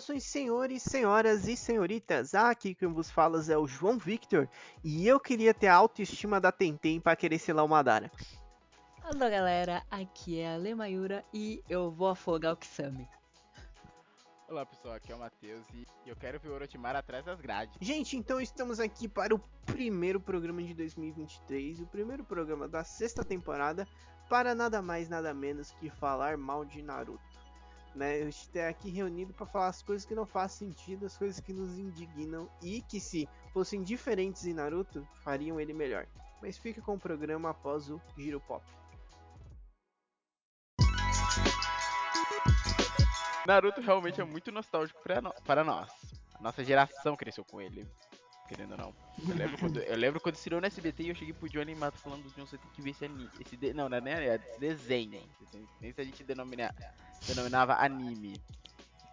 Saudações, senhores, senhoras e senhoritas. Aqui quem vos fala é o João Victor e eu queria ter a autoestima da Tentem para querer selar o Madara. Alô, galera, aqui é a Lemayura e eu vou afogar o Kisame. Olá pessoal, aqui é o Matheus e eu quero ver o Orochimaru atrás das grades. Gente, então estamos aqui para o primeiro programa de 2023, o primeiro programa da sexta temporada, para nada mais nada menos que falar mal de Naruto. Né? Gente está aqui reunido para falar as coisas que não fazem sentido, as coisas que nos indignam e que se fossem diferentes em Naruto, fariam ele melhor. Mas fique com o programa após o Giro Pop. Naruto realmente é muito nostálgico para nós. A nossa geração cresceu com ele. Querendo ou não. Eu lembro quando, eu lembro quando estreou no SBT e eu cheguei pro Johnny Mato falando John, você tem que ver esse anime. Esse de, não, não é nem anime, é esse desenho. Nem se a gente denomina, denominava anime.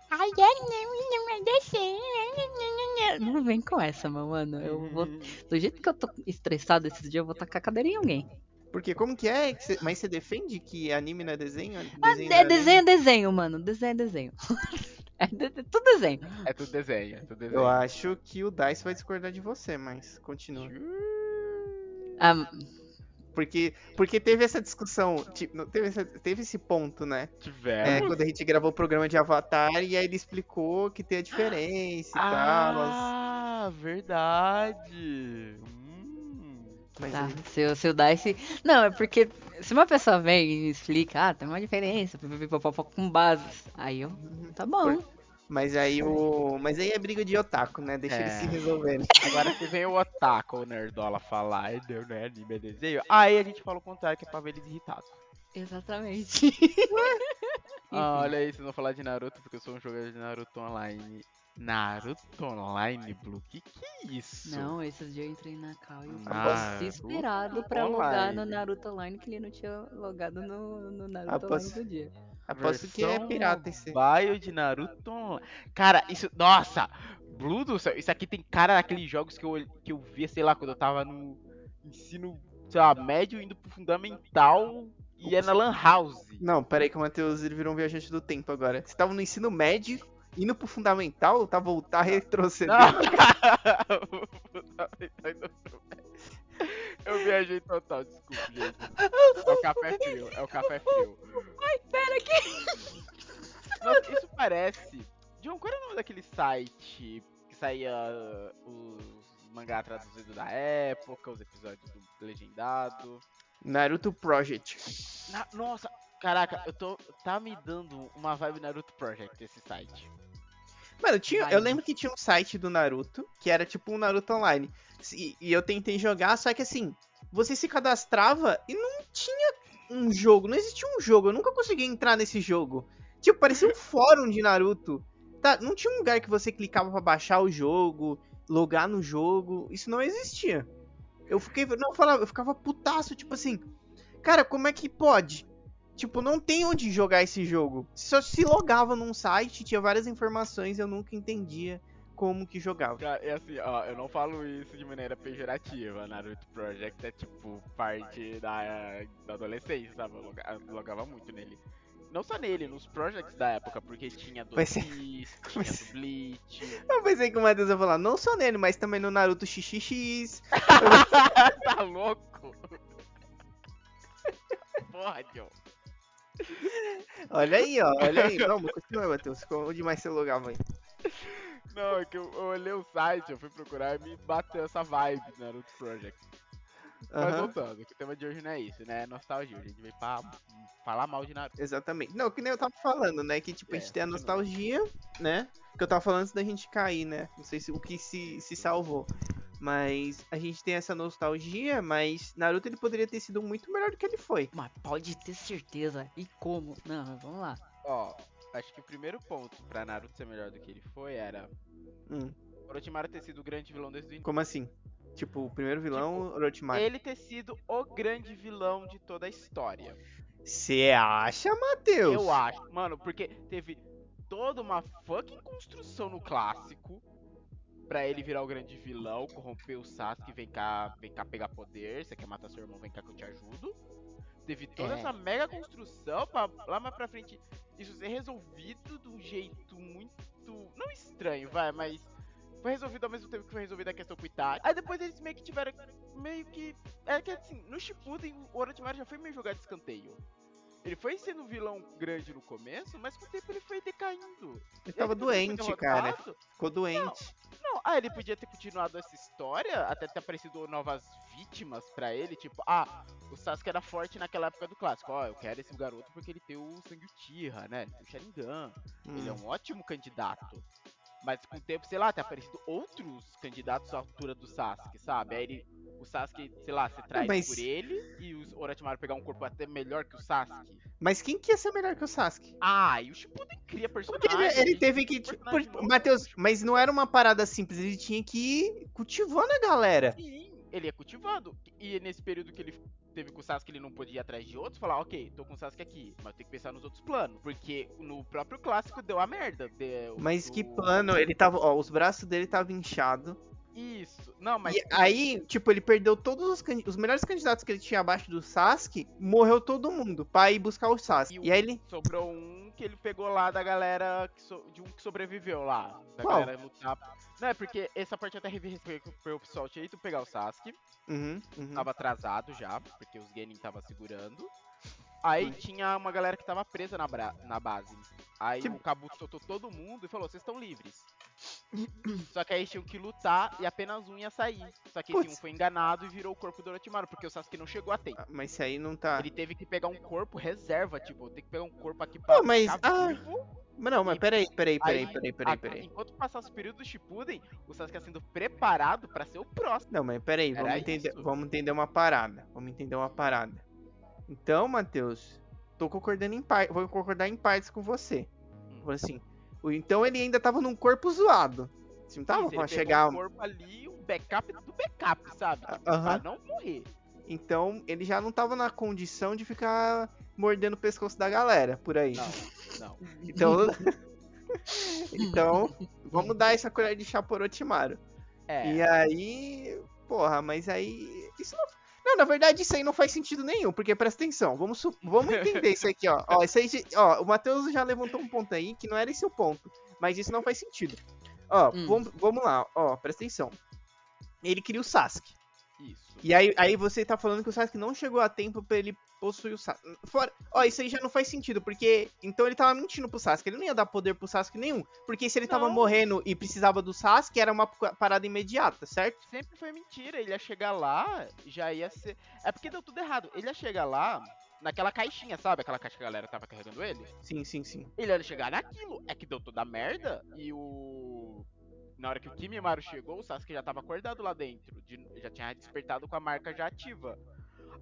Ai, não, não é desenho. Não vem com essa, meu mano. Eu vou. Do jeito que eu tô estressado esses dias, eu vou tacar a cadeira em alguém. Porque como que é? que cê- Mas você defende que anime não é desenho? Ah, Desenho não é anime? desenho, é desenho, mano. Desenho é desenho. É tudo desenho. É tudo desenho, é tudo desenho. Eu acho que o Dice vai discordar de você, mas continua. Ah, Porque, porque teve essa discussão, tipo, teve, essa- teve esse ponto, né? É, Tivemos. quando a gente gravou o programa de Avatar e aí ele explicou que tem a diferença e tal. Ah, verdade. Mas tá. aí- Se, o- se o Dice. Não, é porque se uma pessoa vem e explica, ah, tem uma diferença, com bases. Aí eu. Tá bom. Mas aí o. Mas aí é briga de otaku, né? Deixa eles É. se resolverem. Agora se vem o Otaku, o Nerdola, falar, "Ai, não, não é anime, é desenho. Aí a gente fala o contrário, que é pra ver eles irritados. Exatamente. Ah, olha aí, vocês vão falar de Naruto, porque eu sou um jogador de Naruto Online. Naruto Online, Blue? Que que é isso? Não, esses dias eu entrei na Cal e eu fui desesperado pra logar no Online. Naruto Online que ele não tinha logado no, no Naruto posso- Online do dia. Aposto que é pirata esse. Mobile de Naruto Online. Cara, isso. Nossa! Blue do céu, isso aqui tem cara daqueles jogos que eu, que eu via, sei lá, quando eu tava no ensino, sei lá, médio, indo pro fundamental e é na Lan House. Não, peraí que o Matheus ele virou um viajante do tempo agora. Você tava no ensino médio, indo pro fundamental, tá voltar retrocedendo. Eu viajei total, desculpa, gente. É o café frio, é o café frio. Ai, pera aqui. Nossa, isso parece. John, qual era o nome daquele site que saía uh, os mangá traduzidos da época, os episódios do legendado? Naruto Project. Na- nossa, caraca, eu tô. Tá me dando uma vibe Naruto Project esse site. Mano, tinha, Vai. eu lembro que tinha um site do Naruto, que era tipo um Naruto Online. E, e eu tentei jogar, só que assim, você se cadastrava e não tinha um jogo, não existia um jogo, eu nunca consegui entrar nesse jogo. Tipo, parecia um fórum de Naruto. Tá, não tinha um lugar que você clicava pra baixar o jogo, logar no jogo, isso não existia. Eu fiquei, não, eu falava, eu ficava putaço, tipo assim, cara, como é que pode? Tipo, não tem onde jogar esse jogo. Só se logava num site, tinha várias informações, eu nunca entendia como que jogava. Cara, é assim, ó, eu não falo isso de maneira pejorativa. Naruto Project é tipo parte da, da adolescência, sabe? Eu loga- eu logava muito nele. Não só nele, nos projects da época, porque tinha do ser- Beast, tinha do Bleach. Eu pensei que o Matheus ia falar, não só nele, mas também no Naruto XXX. tá louco? Porra, John. Olha aí, ó, olha aí. Mas continua, Matheus. Onde mais você logava aí? Não, é que eu, eu olhei o site, eu fui procurar e me bateu essa vibe do Naruto Project. Mas Aham, voltando, que o tema de hoje não é isso, né? É nostalgia. A gente veio pra falar mal de Naruto. exatamente. Não, que nem eu tava falando, né? Que tipo, a É, gente tem a nostalgia, né? Que eu tava falando antes da gente cair, né? Não sei se o que se, se salvou. Mas a gente tem essa nostalgia, mas Naruto ele poderia ter sido muito melhor do que ele foi. Mas pode ter certeza. E como? Não, mas vamos lá. Ó, acho que o primeiro ponto pra Naruto ser melhor do que ele foi era Hum, Orochimaru ter sido o grande vilão desde o início. como assim? Tipo, o primeiro vilão, Orochimaru. Ele ter sido o grande vilão de toda a história. Você acha, Matheus? Eu acho. Mano, porque teve toda uma fucking construção no clássico pra ele virar o grande vilão, corromper o Sasuke, vem cá, vem cá pegar poder, você quer matar seu irmão, vem cá que eu te ajudo. Teve toda É. essa mega construção pra lá mais pra frente isso ser resolvido de um jeito muito. Não estranho, vai, mas. Foi resolvido ao mesmo tempo que foi resolvida a questão com o Itachi. Aí depois eles meio que tiveram. Meio que. É que assim, no Shippuden o Orochimaru já foi meio jogado de escanteio. Ele foi sendo um vilão grande no começo, mas com o tempo ele foi decaindo. Ele tava ele doente, cara. Ficou doente. Não, ah, ele podia ter continuado essa história, até ter aparecido novas vítimas pra ele, tipo, ah, o Sasuke era forte naquela época do clássico, ó, eu quero esse garoto porque ele tem o sangue Uchiha, né, o Sharingan, ele é Hum. um ótimo candidato. Mas com o tempo, sei lá, tem aparecido outros candidatos à altura do Sasuke, sabe? Aí ele, o Sasuke, sei lá, se traz mas- por ele e o Orochimaru pegar um corpo até melhor que o Sasuke. Mas quem que ia ser melhor que o Sasuke? Ah, e o Shippuden cria Porque personagem. ele, ele teve que. Tipo. Matheus, mas não era uma parada simples, ele tinha que ir cultivando a galera. Sim, ele é cultivado. E nesse período que ele teve com o Sasuke, ele não podia ir atrás de outros, falar, ok, tô com o Sasuke aqui, mas tem que pensar nos outros planos. Porque no próprio clássico deu a merda. deu- Mas que plano, ele tava. Ó, os braços dele estavam inchados. Isso. Não, mas E aí, tipo, ele perdeu todos os, candi- os melhores candidatos que ele tinha abaixo do Sasuke, morreu todo mundo pra ir buscar o Sasuke. E E aí ele. sobrou um que ele pegou lá da galera, so- de um que sobreviveu lá. Da Qual? galera lutar. Não, é porque essa parte eu até revi pro pessoal tinha ido pegar o Sasuke. Uhum, uhum. Tava atrasado já, porque os Genin tava segurando. Aí tinha uma galera que tava presa na, bra- na base. Aí Que- o Kabuto soltou todo mundo e falou, vocês estão livres. Só que aí tinham que lutar e apenas um ia sair. Só que esse um foi enganado e virou o corpo do Orochimaru, porque o Sasuke não chegou a tempo. Ah, Mas isso aí não tá. Ele teve que pegar um corpo reserva, tipo, tem que pegar um corpo aqui pra Pô, mas- ah. Mas não, mas peraí, peraí, peraí, Aí, peraí, peraí, peraí. Enquanto passasse o período do Shippuden, o Sasuke ia sendo preparado pra ser o próximo. Não, mas peraí, Era vamos entender, isso. vamos entender uma parada. Vamos entender uma parada. Então, Matheus, tô concordando em partes. Vou concordar em partes com você. Hum. Assim, então ele ainda tava num corpo zoado. Assim, não tava ele pra chegar. um corpo ali, um backup do backup, sabe? Ah, Tipo, aham. Pra não morrer. Então ele já não tava na condição de ficar mordendo o pescoço da galera por aí. Não, não. Então. então, vamos dar essa colher de chá por Orochimaru. É. E aí, porra, mas aí. Isso não. Não, na verdade, isso aí não faz sentido nenhum, porque presta atenção, vamos, su- vamos entender isso aqui, ó. Ó, isso aí, ó, o Matheus já levantou um ponto aí que não era esse o ponto, mas isso não faz sentido. Ó, Hum. vamos, vamos lá, ó, presta atenção. Ele cria o Sasuke. Isso. E aí, aí você tá falando que o Sasuke não chegou a tempo pra ele possuir o Sasuke. Fora, ó, isso aí já não faz sentido, porque então ele tava mentindo pro Sasuke, ele não ia dar poder pro Sasuke nenhum, porque se ele tava Não. morrendo e precisava do Sasuke, era uma pa- parada imediata, certo? Sempre foi mentira. Ele ia chegar lá, já ia ser. É porque deu tudo errado. Ele ia chegar lá naquela caixinha, sabe? Aquela caixa que a galera tava carregando ele. Sim, sim, sim. Ele ia chegar naquilo. É que deu toda a merda e o. Na hora que o Kimimaru chegou, o Sasuke já tava acordado lá dentro. de- Já tinha despertado com a marca já ativa.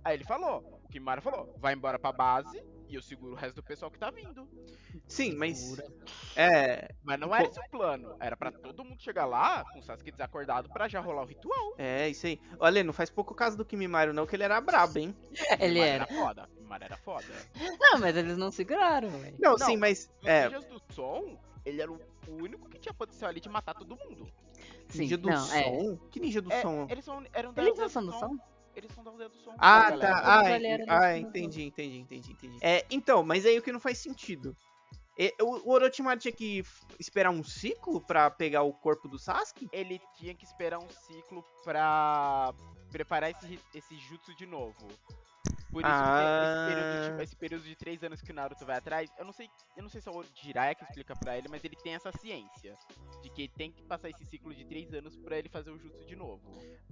Aí ele falou, o Kimimaru falou, vai embora pra base e eu seguro o resto do pessoal que tá vindo. Sim, mas. É. Mas não era esse o plano. Era pra todo mundo chegar lá com o Sasuke desacordado pra já rolar o ritual. É, isso aí. Olha, não faz pouco caso do Kimimaru, não, que ele era brabo, hein? Ele Kimimaru era. foda. Kimimaru era foda. Não, mas eles não seguraram, velho. Não, Não, sim, mas. É, ninjas do som, ele era o único que tinha potencial ali de matar todo mundo. Sim, ninja do não, é. som? Que ninja do É, som? eles são, eram da Eles não são do som? Eles são da aldeia do som. Ah, galera. tá. Ah, ah, do- entendi, entendi, entendi, entendi. É, então, mas aí o que não faz sentido. É, O Orochimaru tinha que esperar um ciclo pra pegar o corpo do Sasuke? Ele tinha que esperar um ciclo pra preparar esse, esse jutsu de novo. Por isso tem esse período, Ah. de, esse período de três anos que o Naruto vai atrás, eu não sei, eu não sei se é o Jiraiya que explica pra ele, mas ele tem essa ciência de que tem que passar esse ciclo de três anos pra ele fazer o jutsu de novo.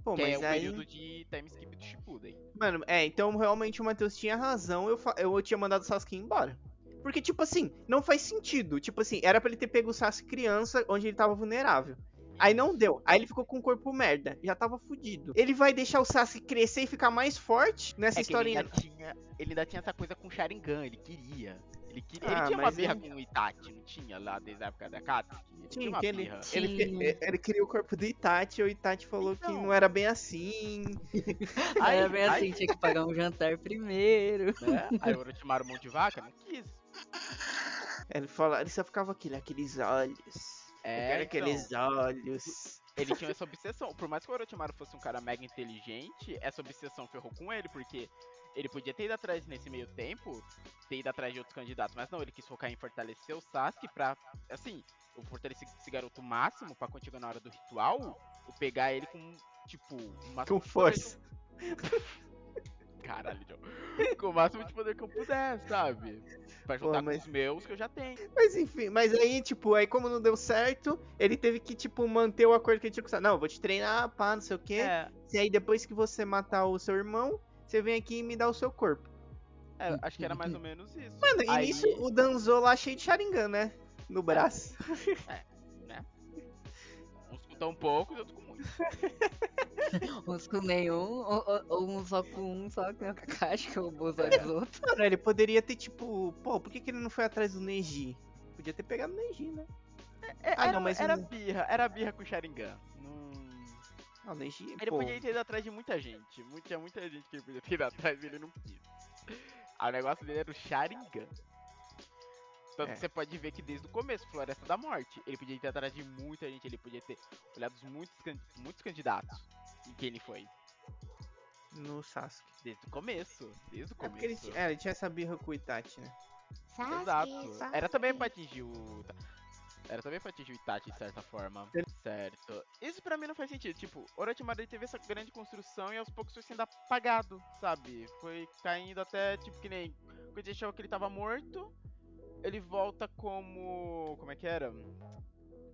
Pô, é mas o aí. período de time skip do Shippuden. Mano, é, então realmente o Matheus tinha razão, eu, eu tinha mandado o Sasuke embora. Porque, tipo assim, não faz sentido. Tipo assim, era pra ele ter pego o Sasuke criança, onde ele tava vulnerável. Aí não deu. Aí ele ficou com o corpo merda. Já tava fudido. Ele vai deixar o Sasuke crescer e ficar mais forte nessa É que ele historinha. ainda, tinha, ele ainda tinha essa coisa com o Sharingan, ele queria. Ele, queria, ele Ah, tinha uma birra ele- com o Itachi, não tinha lá desde a época da Katsuki? Ele tinha Tinha, uma que ele, birra. ele, Tinha. ele, ele queria o corpo do Itachi, e o Itachi falou que Então. não era bem assim. Aí era bem aí- assim, tinha que pagar um jantar primeiro. né? Aí o Orochimaru mão de vaca não quis. Ele falou, ele só ficava aquele, aqueles olhos. Eu É, então, aqueles olhos. ele tinha essa obsessão. Por mais que o Orochimaru fosse um cara mega inteligente, essa obsessão ferrou com ele, porque ele podia ter ido atrás nesse meio tempo, ter ido atrás de outros candidatos, mas não, ele quis focar em fortalecer o Sasuke pra, assim, eu fortaleci esse garoto máximo pra quando chegar na hora do ritual, eu pegar ele com, tipo, o máximo Com força. Caralho, John. Com o máximo de poder que eu puder, sabe? Pra Pô, juntar mas- com os meus que eu já tenho. Mas enfim, mas aí, tipo, aí como não deu certo, ele teve que, tipo, manter o acordo que ele tinha com. Não, eu vou te treinar, pá, não sei o quê. É, E aí depois que você matar o seu irmão, você vem aqui e me dá o seu corpo. é, acho que era mais ou menos isso. Mano, e Aí- nisso o Danzo lá cheio de Sharingan, né? No braço. Uns com tão pouco e outros com muito. Com nenhum, ou, ou- ou um só com um, só com a Kakashi, que é o Bozó dos outros. Mano, ele poderia ter, tipo, pô, por que, que ele não foi atrás do Neji? Podia ter pegado o Neji, né? É, Ah, era, não, mas era não- birra, era birra com o Sharingan. Não... Não, o Neji, Ele pô. podia ter ido atrás de muita gente. Tinha muita gente que ele podia ter ido atrás e ele não quis. Ah, o negócio dele era o Sharingan. Tanto É. que você pode ver que desde o começo, Floresta da Morte, ele podia ter atrás de muita gente, ele podia ter olhado os muitos, can- muitos candidatos. E quem ele foi? No Sasuke. Desde o começo. Desde o É ele, começo. ti- é, ele tinha essa birra com o Itachi, né? Exato. Era também pra atingir o. Era também pra atingir o Itachi de certa forma. Certo. Isso pra mim não faz sentido. Tipo, Orochimaru ele teve essa grande construção e aos poucos foi sendo apagado, sabe? Foi caindo até, tipo, que nem. Quando a gente achava que ele tava morto, ele volta como. Como é que era?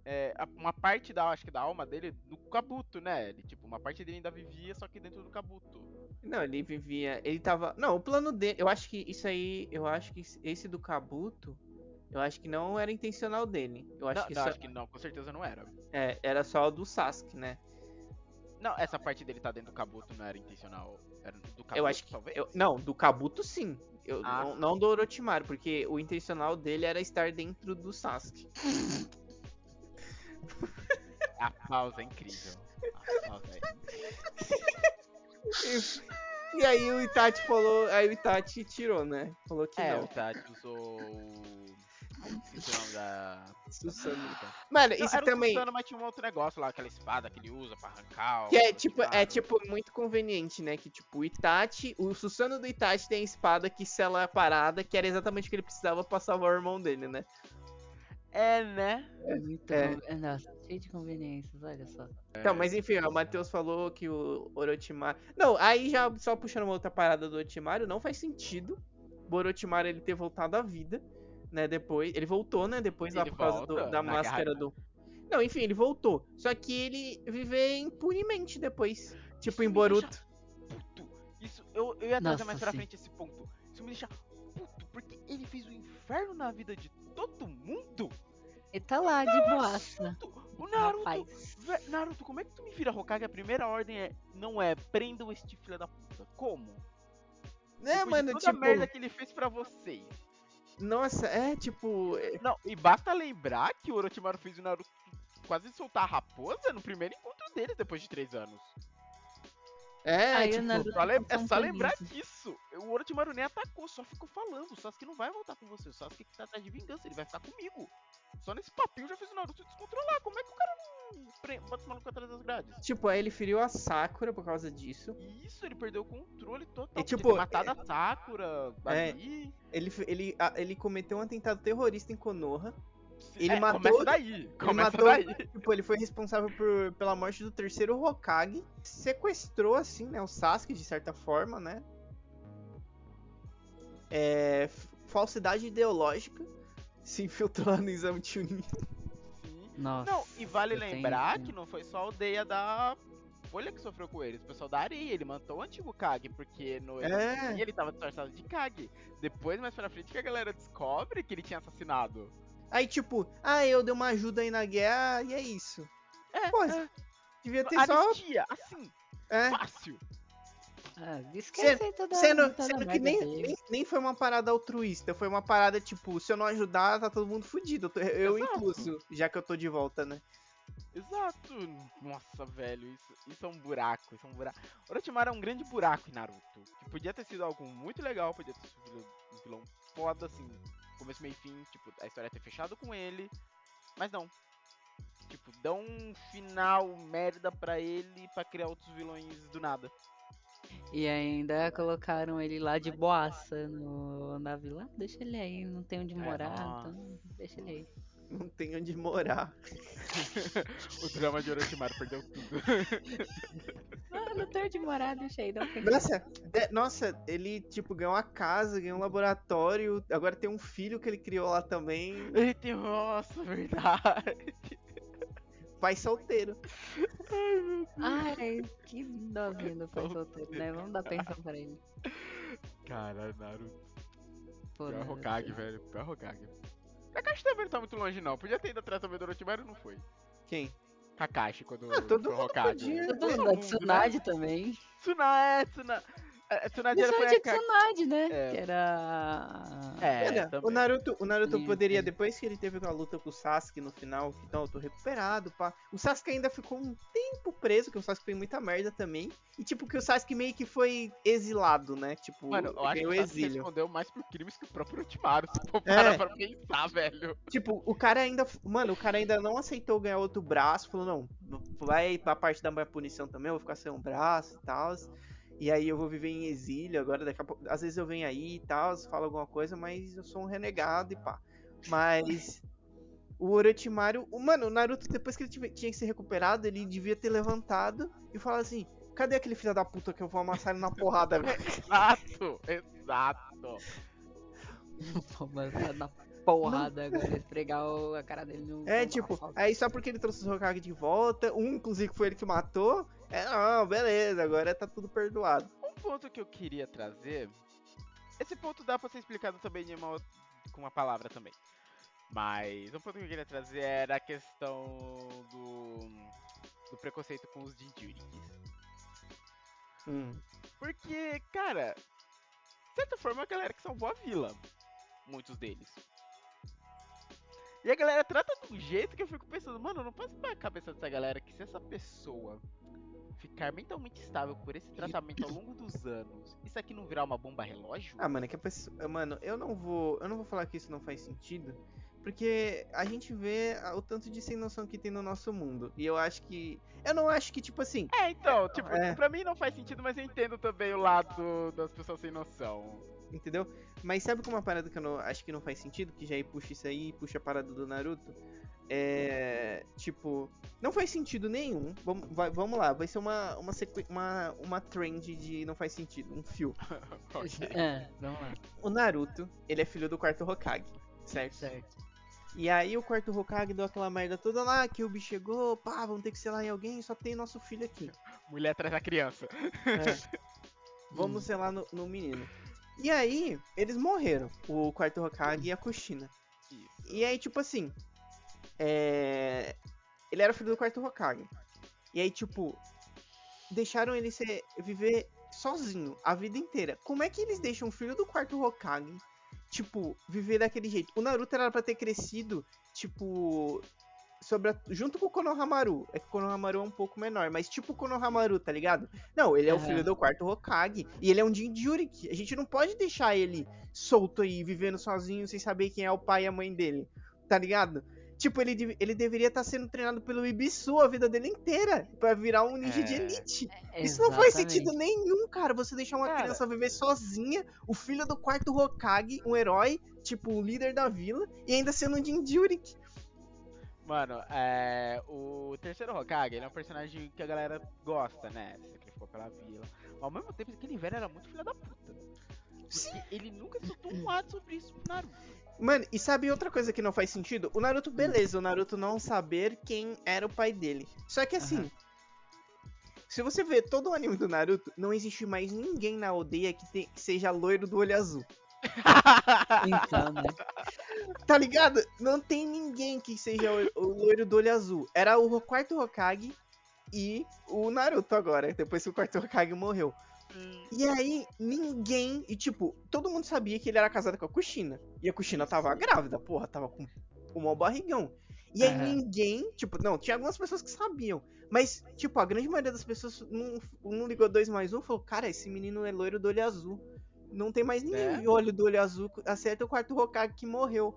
É, uma parte da, acho que da alma dele do Kabuto, né? Ele, tipo, uma parte dele ainda vivia, só que dentro do Kabuto. Não, ele vivia. Ele tava. Não, o plano dele. Eu acho que isso aí. Eu acho que esse do Kabuto. Eu acho que não era intencional dele. Eu acho não, que não, só. acho que não, com certeza não era. É, era só o do Sasuke, né? Não, essa parte dele tá dentro do Kabuto não era intencional. Era do Kabuto, eu acho que. talvez? eu- não, do Kabuto sim. Eu, Ah. não, não do Orochimaru, porque o intencional dele era estar dentro do Sasuke. A pausa é incrível. A pausa é E aí o Itachi falou. Aí o Itachi tirou, né? Falou que É, não. o Tati usou o. Esqueci o nome da. Susanoo. Não, Mano, isso era o também. Susano, mas tinha um outro negócio lá, aquela espada que ele usa pra arrancar. Que é tipo, é tipo muito conveniente, né? Que tipo, o Itachi, o Susano do Itachi tem a espada que sela a parada, que era exatamente o que ele precisava pra salvar o irmão dele, né? É, né? É muito É. conven- Nossa, cheio de conveniências, olha só. Então, mas enfim, ó, o Matheus falou que o Orochimaru. Não, aí já só puxando uma outra parada do Orochimaru, não faz sentido o Orochimaru ele ter voltado à vida, né? Depois. Ele voltou, né? Depois lá Ele por causa do- da máscara garra- do. Não, enfim, ele voltou. Só que ele viver impunemente depois. Tipo Isso em me Boruto. deixa Puto. Isso, eu, eu ia trazer Nossa, mais pra sim. frente esse ponto. Isso me deixa puto, porque ele fez o inferno na vida de todo mundo. Ele tá lá de boaça. O Naruto, Rapaz. Naruto, como é que tu me vira Hokage? A primeira ordem é, não é, prendam este filho da puta. Como? É, Depois de mano, toda tipo. a merda que ele fez pra vocês. Nossa, é tipo. é- Não, e basta lembrar que o Orochimaru fez o Naruto quase soltar a raposa no primeiro encontro deles depois de três anos. É, tipo. Naruto Só lem- é só lembrar disso. O Orochimaru nem atacou, só ficou falando. O Sasuke não vai voltar com você. O Sasuke que tá atrás de vingança, ele vai ficar comigo. Só nesse papinho já fez o Naruto descontrolar. Como é que o cara não bota o maluco atrás das grades? Tipo, aí ele feriu a Sakura por causa disso. Isso, ele perdeu o controle total. E, Podia tipo, ter matado a Sakura é, ali. Ele, ele, ele cometeu um atentado terrorista em Konoha. Ele é, matou- Começa daí. Começa matou- daí. Tipo, ele foi responsável por, pela morte do terceiro Hokage. Sequestrou, assim, né? O Sasuke, de certa forma, né? É, falsidade ideológica. Se infiltrou lá no exame Chunin. Sim. Nossa. Não, e vale eu tenho- lembrar que não foi só a aldeia da Folha que sofreu com eles, o pessoal da areia, ele matou o antigo Kage, porque no É. ele tava disfarçado de Kage. Depois, mais pra frente, que a galera descobre que ele tinha assassinado. Aí, tipo, ah, eu dei uma ajuda aí na guerra e é isso. É, Pô, é. devia ter só. Anistia, assim, É. fácil. Ah, esquece toda, Sendo, toda sendo que nem, nem, nem foi uma parada altruísta, foi uma parada tipo, se eu não ajudar, tá todo mundo fudido. Eu, eu incluso, já que eu tô de volta, né? Exato. Nossa, velho, isso, isso é um buraco, isso é um buraco. Orochimaru é um grande buraco em Naruto. Que podia ter sido algo muito legal, podia ter sido vilão, um vilão foda, assim, começo, meio e fim, tipo, a história ter fechado com ele. Mas não. Tipo, dão um final merda pra ele pra criar outros vilões do nada. E ainda colocaram ele lá de boaça no, na vila. Ah, deixa ele aí, não tem onde morar, nossa. então deixa ele aí. Não tem onde morar. o drama de Orochimaru perdeu tudo. Ah, não tem onde morar, deixa aí, não tem Nossa, de- nossa, ele, tipo, ganhou uma casa, ganhou um laboratório, agora tem um filho que ele criou lá também, Eita, nossa, verdade. pai solteiro. Ai, que dozinho do pai solteiro, né? Vamos dar pensão pra ele. Cara, Naruto. Pô, Pior Naruto. Hokage, velho. Pior Hokage. Kakashi também não tá muito longe, não. Podia ter ido atrás também do Orochimaru, não foi. Quem? Kakashi, quando Ah, todo foi mundo Hokage. podia. Todo mundo, Tsunade também. Tsuna, é, É, Tsunade era foi a é. Tsunade, né? É. Que era... É, Olha, o. Naruto, o Naruto Sim, poderia, depois que ele teve a luta com o Sasuke no final, que não, eu tô recuperado, pá. O Sasuke ainda ficou um tempo preso, que o Sasuke fez muita merda também. E tipo, que o Sasuke meio que foi exilado, né? Tipo, Mano, eu acho que ganhou o Sasuke exílio. respondeu mais por crimes que o próprio Orochimaru. Se for É. pra pensar, velho. Tipo, o cara ainda. Mano, o cara ainda não aceitou ganhar outro braço. Falou, não, vai pra parte da minha punição também, eu vou ficar sem um braço e tal. E aí eu vou viver em exílio agora, daqui a pouco. Às vezes eu venho aí e tal, falo alguma coisa, mas eu sou um renegado e pá. Mas. O Orochimaru. Mano, o Naruto, depois que ele tinha que ser recuperado, ele devia ter levantado e falado assim. Cadê aquele filho da puta que eu vou amassar ele na porrada agora? Exato, exato. Mas tá na porrada agora, esfregar a cara dele no... É, tipo, aí só porque ele trouxe os Hokage de volta, um inclusive foi ele que matou, é, não, beleza, agora tá tudo perdoado. Um ponto que eu queria trazer. Esse ponto dá pra ser explicado também de uma, com uma palavra também. Mas um ponto que eu queria trazer era a questão do, do preconceito com os Jinjurikis. Hum. Porque, cara, de certa forma é a galera que salvou a vila. Muitos deles. E a galera trata de um jeito que eu fico pensando, mano, não passa pra cabeça dessa galera que se essa pessoa ficar mentalmente estável por esse tratamento ao longo dos anos, isso aqui não virar uma bomba relógio? Ah, mano, é que a pessoa. Mano, eu não vou. Eu não vou falar que isso não faz sentido. Porque a gente vê a- o tanto de sem noção que tem no nosso mundo. E eu acho que. Eu não acho que, tipo assim. É, então, tipo, É. pra mim não faz sentido, mas eu entendo também o lado das pessoas sem noção. Entendeu? Mas sabe como uma parada que eu não, acho que não faz sentido? Que já aí puxa isso aí, puxa a parada do Naruto. É. Tipo, não faz sentido nenhum. Vamos, vai- vamos lá, vai ser uma, uma, sequ... uma, uma trend de não faz sentido, um fio. É, vamos lá. O Naruto, ele é filho do quarto Hokage, certo? Certo. E aí o quarto Hokage deu aquela merda toda lá, que o bicho chegou, pá, vamos ter que selar em alguém, só tem nosso filho aqui. Mulher atrás da criança. É. Vamos selar no, no menino. E aí, eles morreram, o quarto Hokage e a Kushina. E aí, tipo assim, é... ele era filho do quarto Hokage. E aí, tipo, deixaram ele ser, viver sozinho a vida inteira. Como é que eles deixam o filho do quarto Hokage, tipo, viver daquele jeito? O Naruto era pra ter crescido, tipo, sobre a- junto com o Konohamaru. É que o Konohamaru é um pouco menor, mas tipo o Konohamaru, tá ligado? Não, ele é o filho do quarto Hokage e ele é um Jinjuriki. A gente não pode deixar ele solto aí, vivendo sozinho, sem saber quem é o pai e a mãe dele, tá ligado? Tipo, ele, ele deveria estar sendo treinado pelo Ibisu a vida dele inteira pra virar um ninja de É. elite. Isso não faz sentido nenhum, cara. Você deixar uma Cara. criança viver sozinha, o filho do quarto Hokage, um herói, tipo, o líder da vila, e ainda sendo um Jinjurik. Mano, é, o terceiro Hokage, ele é um personagem que a galera gosta, né? Sacrificou pela vila. Ao mesmo tempo, aquele velho era muito filho da puta. Porque ele nunca soltou um ato sobre isso pro Naruto. Mano, e sabe outra coisa que não faz sentido? O Naruto, beleza, o Naruto não saber quem era o pai dele. Só que assim. Aham. Se você ver todo o anime do Naruto, não existe mais ninguém na aldeia que, te- que seja loiro do olho azul. Então, né? Tá ligado? Não tem ninguém que seja o, o loiro do olho azul. Era o quarto Hokage e o Naruto agora, depois que o quarto Hokage morreu. E aí, ninguém. E tipo, todo mundo sabia que ele era casado com a Kushina. E a Kushina tava grávida, porra, tava com o maior barrigão. E aí Aham. ninguém, tipo, não, tinha algumas pessoas que sabiam. Mas, tipo, a grande maioria das pessoas não, não ligou dois mais um falou, cara, esse menino é loiro do olho azul. Não tem mais ninguém É? de olho do olho azul, acerta o quarto Hokage que morreu.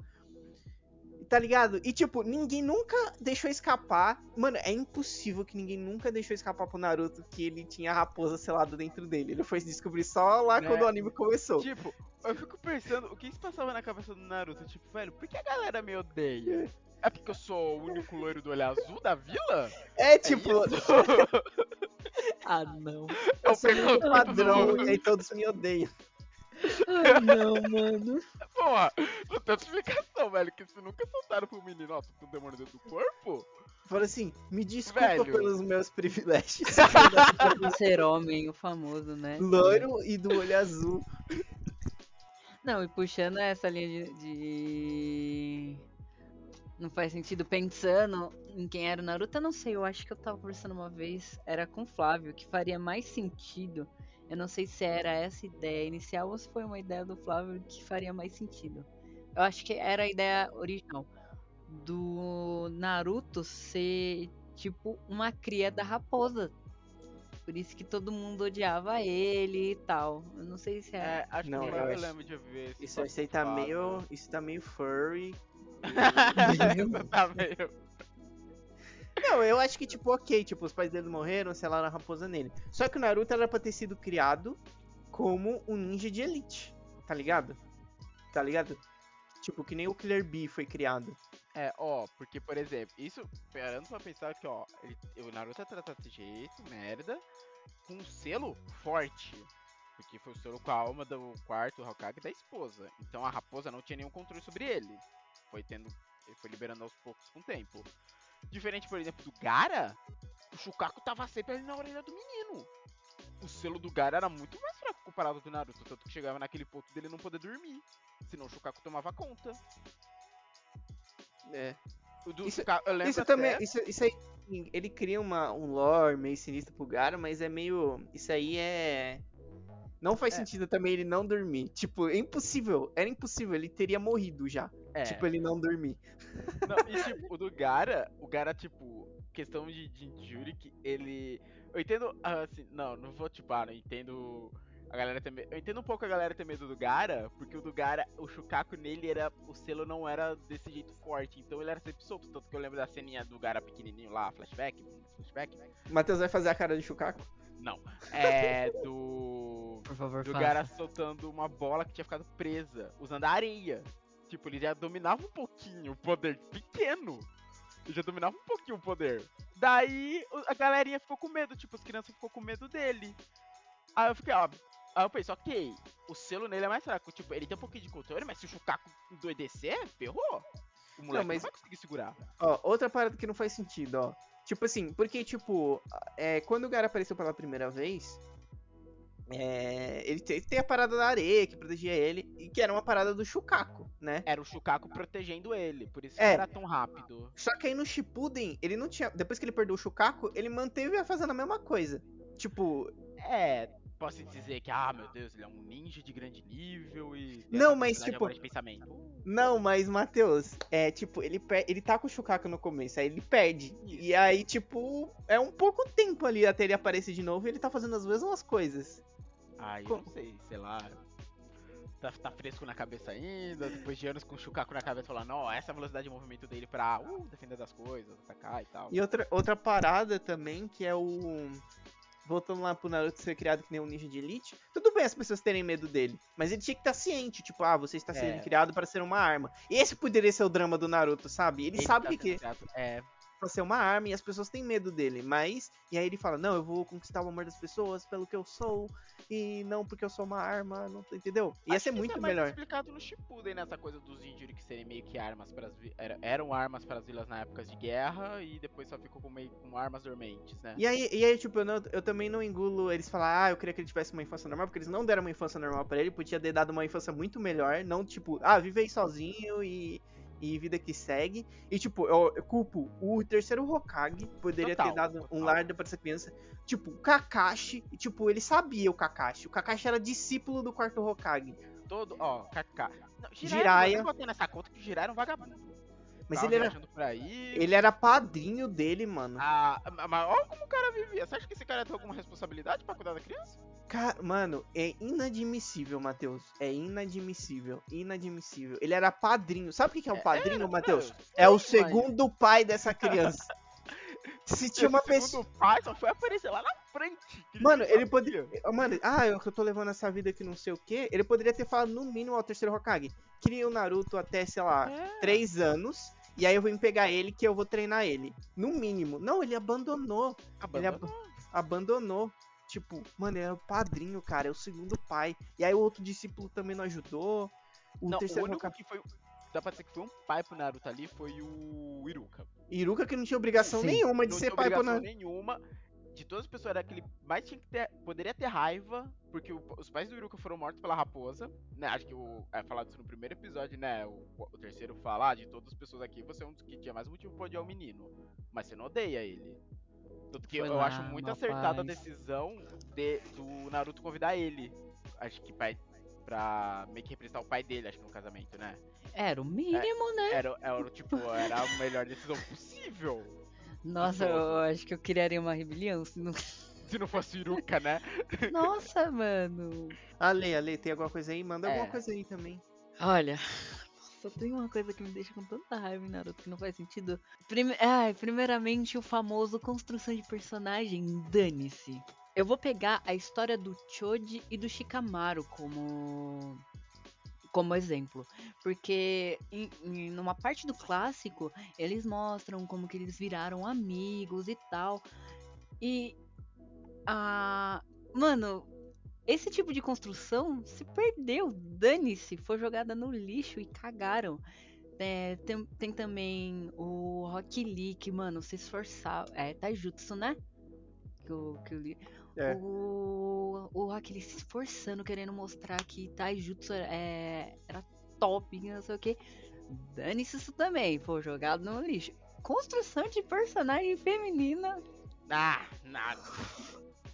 Tá ligado? E tipo, ninguém nunca deixou escapar. Mano, é impossível que ninguém nunca deixou escapar pro Naruto que ele tinha a raposa selada dentro dele. Ele foi descobrir só lá Né? quando o anime começou. Tipo, eu fico pensando, o que se passava na cabeça do Naruto? Tipo, velho, por que a galera me odeia? É porque eu sou o único loiro do olho azul da vila? É tipo, Ah, não. eu sou pergunto muito todo padrão e aí todos me odeiam. Ai, não, mano. Porra, não tem explicação, velho. Que se nunca soltaram pro menino, ó, tu tem um demônio dentro do corpo? Fala assim, me desculpa Velho. pelos meus privilégios. Por ser homem, o famoso, né? Loiro e do olho azul. Não, e puxando essa linha de, de- Não faz sentido pensando em quem era o Naruto, eu não sei, eu acho que eu tava conversando uma vez, era com o Flávio, que faria mais sentido. Eu não sei se era essa ideia inicial ou se foi uma ideia do Flávio que faria mais sentido. Eu acho que era a ideia original. Do Naruto ser tipo uma cria da raposa. Por isso que todo mundo odiava ele e tal. Eu não sei se é. É, acho Não, que eu lembro de ver esse Isso, isso aí tá meio. Isso tá meio furry. Isso tá meio. Não, eu acho que, tipo, ok, tipo, os pais dele morreram, selaram a raposa nele. Só que o Naruto era pra ter sido criado como um ninja de elite, tá ligado? Tá ligado? Tipo, que nem o Killer Bee foi criado. É, ó, porque, por exemplo, isso, parando pra pensar que, ó, ele, o Naruto é tratado desse jeito, merda, com um selo forte. Porque foi o selo com a alma do quarto Hokage da esposa. Então a raposa não tinha nenhum controle sobre ele. Foi tendo. Ele foi liberando aos poucos com o tempo. Diferente, por exemplo, do Gara, o Shukaku tava sempre ali na orelha do menino. O selo do Gara era muito mais fraco comparado do Naruto, tanto que chegava naquele ponto dele não poder dormir. Senão o Shukaku tomava conta. É. Do Isso- Shukaku, eu lembro Isso até- também, isso, isso aí, ele cria uma, um lore meio sinistro pro Gara, mas é meio, isso aí é... Não faz É. sentido também ele não dormir. Tipo, é impossível, era impossível, ele teria morrido já. É. Tipo, ele não dormir. Não, e tipo, o do Gara, o Gara, tipo, questão de, de que ele. Eu entendo, ah, assim, não, não vou tipo, ah, não entendo. A galera medo. Eu entendo um pouco a galera ter medo do Gara, porque o do Gara, o Shukaku nele era. O selo não era desse jeito forte, então ele era sempre solto. Tanto que eu lembro da ceninha do Gara pequenininho lá, flashback, flashback. Matheus vai fazer a cara de Shukaku? Não. É do. Por favor, do faça. Gara soltando uma bola que tinha ficado presa, usando a areia. Tipo, ele já dominava um pouquinho o poder pequeno. Ele já dominava um pouquinho o poder. Daí a galerinha ficou com medo, tipo, as crianças ficou com medo dele. Aí eu fiquei, ó. Aí eu pensei, ok, o selo nele é mais fraco. Tipo, ele tem um pouquinho de controle, mas se o Shukaku doedecer, ferrou. O moleque não, mas- vai conseguir segurar. Ó, outra parada que não faz sentido, ó. Tipo assim, porque, tipo, é, quando o Gara apareceu pela primeira vez, é, ele te- tem a parada da areia que protegia ele, e que era uma parada do Shukaku, né? Era o Shukaku protegendo ele, por isso que É. era tão rápido. Só que aí no Shippuden, ele não tinha. Depois que ele perdeu o Shukaku, ele manteve fazendo a mesma coisa. Tipo, É, posso dizer que, ah, meu Deus, ele é um ninja de grande nível e. tem Não, mas, tipo, agora de pensamento. Não, mas, Matheus, é tipo, ele, ele tá com o Shukaku no começo, aí ele perde. Isso. E aí, tipo, é um pouco tempo ali até ele aparecer de novo e ele tá fazendo as mesmas coisas. Ah, eu Co- não sei, sei lá. Tá, tá fresco na cabeça ainda, depois de anos com o Shukaku na cabeça falando, ó, essa é a velocidade de movimento dele pra uh, defender das coisas, atacar e tal. E outra, outra parada também, que é o. Voltando lá pro Naruto ser criado que nem um ninja de elite. Tudo bem as pessoas terem medo dele. Mas ele tinha que estar ciente, tipo, ah, você está sendo É. criado para ser uma arma. Esse poderia ser o drama do Naruto, sabe? Ele, sabe o tá que, que é criado- É, pra ser uma arma e as pessoas têm medo dele. Mas. E aí ele fala, não, eu vou conquistar o amor das pessoas pelo que eu sou. E não porque eu sou uma arma. Não, entendeu? Ia acho ser que muito isso é mais melhor. explicado no Shippuden, nessa coisa dos injury que serem meio que armas para eram armas para as vilas na época de guerra e depois só ficou com meio com armas dormentes, né? E aí, e aí tipo, eu, não- eu também não engulo eles falar, ah, eu queria que ele tivesse uma infância normal, porque eles não deram uma infância normal pra ele, podia ter dado uma infância muito melhor, não tipo, ah, vive aí sozinho e, e vida que segue. E tipo, eu, eu culpo o terceiro Hokage, poderia ter Total, dado um total. lar pra essa criança. Tipo, o Kakashi, e, tipo, ele sabia o Kakashi. O Kakashi era discípulo do quarto Hokage. Todo, ó. Não, Jiraiya. Eu botei nessa conta que Jiraiya era um vagabundo. Mas Tava ele era, ele era padrinho dele, mano. Ah, mas olha como o cara vivia. Você acha que esse cara tem alguma responsabilidade pra cuidar da criança? Ca- Mano, é inadmissível, Matheus. É inadmissível. Inadmissível. Ele era padrinho. Sabe o que é um padrinho, Era, Matheus? cara, É o segundo pai dessa criança. Se tinha uma pessoa. segundo pai só foi aparecer lá na frente. Mano, ele poderia. Mano, ah, eu que eu tô levando essa vida que não sei o que. Ele poderia ter falado no mínimo ao terceiro Hokage. Cria o Naruto até, sei lá, É. três anos. E aí eu me pegar ele que eu vou treinar ele. No mínimo. Não, ele abandonou. Ele ab- abandonou. Tipo, mano, ele era o padrinho, cara, é o segundo pai. E aí o outro discípulo também não ajudou. O Não, o terceiro único Hokage- que foi. Dá pra dizer que foi um pai pro Naruto ali foi o Iruka. Iruka que não tinha obrigação Sim. nenhuma de não ser tinha pai pro obrigação Naruto. nenhuma. De todas as pessoas, era que ele mais tinha que ter. Poderia ter raiva, porque o- os pais do Iruka foram mortos pela raposa. Né? Acho que o, é falado isso no primeiro episódio, né? O, o terceiro fala, ah, de todas as pessoas aqui, você é um dos que tinha mais motivo pra odiar o menino. Mas você não odeia ele. Tanto que Foi eu lá, acho muito acertada a decisão de, do Naruto convidar ele. Acho que pai. Pra meio que representar o pai dele, acho que no casamento, né? Era o mínimo, né? Era, era tipo, era a melhor decisão possível. Nossa, eu acho que eu criaria uma rebelião. se não- Se não fosse Iruka, né? Nossa, mano. Ale, Ale, tem alguma coisa aí? Manda alguma É. coisa aí também. Olha, só tem uma coisa que me deixa com tanta raiva em Naruto que não faz sentido. Prime... Ai, primeiramente, o famoso construção de personagem, dane-se. Eu vou pegar a história do Choji e do Shikamaru como como exemplo, porque em, em- numa parte do clássico eles mostram como que eles viraram amigos e tal. E a mano, esse tipo de construção se perdeu, dane-se, foi jogada no lixo e cagaram. É, tem, tem também o Rock Lee, que, mano, se esforçava. É Taijutsu, né? Que eu, que eu li. É. O, o Rock Lee se esforçando, querendo mostrar que Taijutsu é, era top, não sei o que. Dane-se isso também, foi jogado no lixo. Construção de personagem feminina Ah, nada.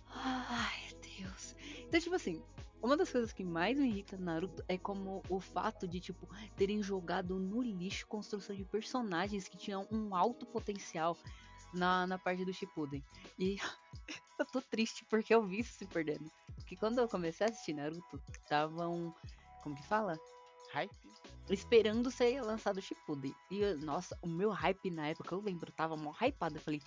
Ai, Deus. Então, tipo assim, uma das coisas que mais me irrita no Naruto é como o fato de, tipo, terem jogado no lixo construção de personagens que tinham um alto potencial na, na parte do Shippuden. E eu tô triste porque eu vi isso se perdendo. Porque quando eu comecei a assistir Naruto, estavam. Como que fala? Hype? Esperando ser lançado o Shippuden. E, nossa, o meu hype na época, eu lembro, eu tava mó hypado. Eu falei,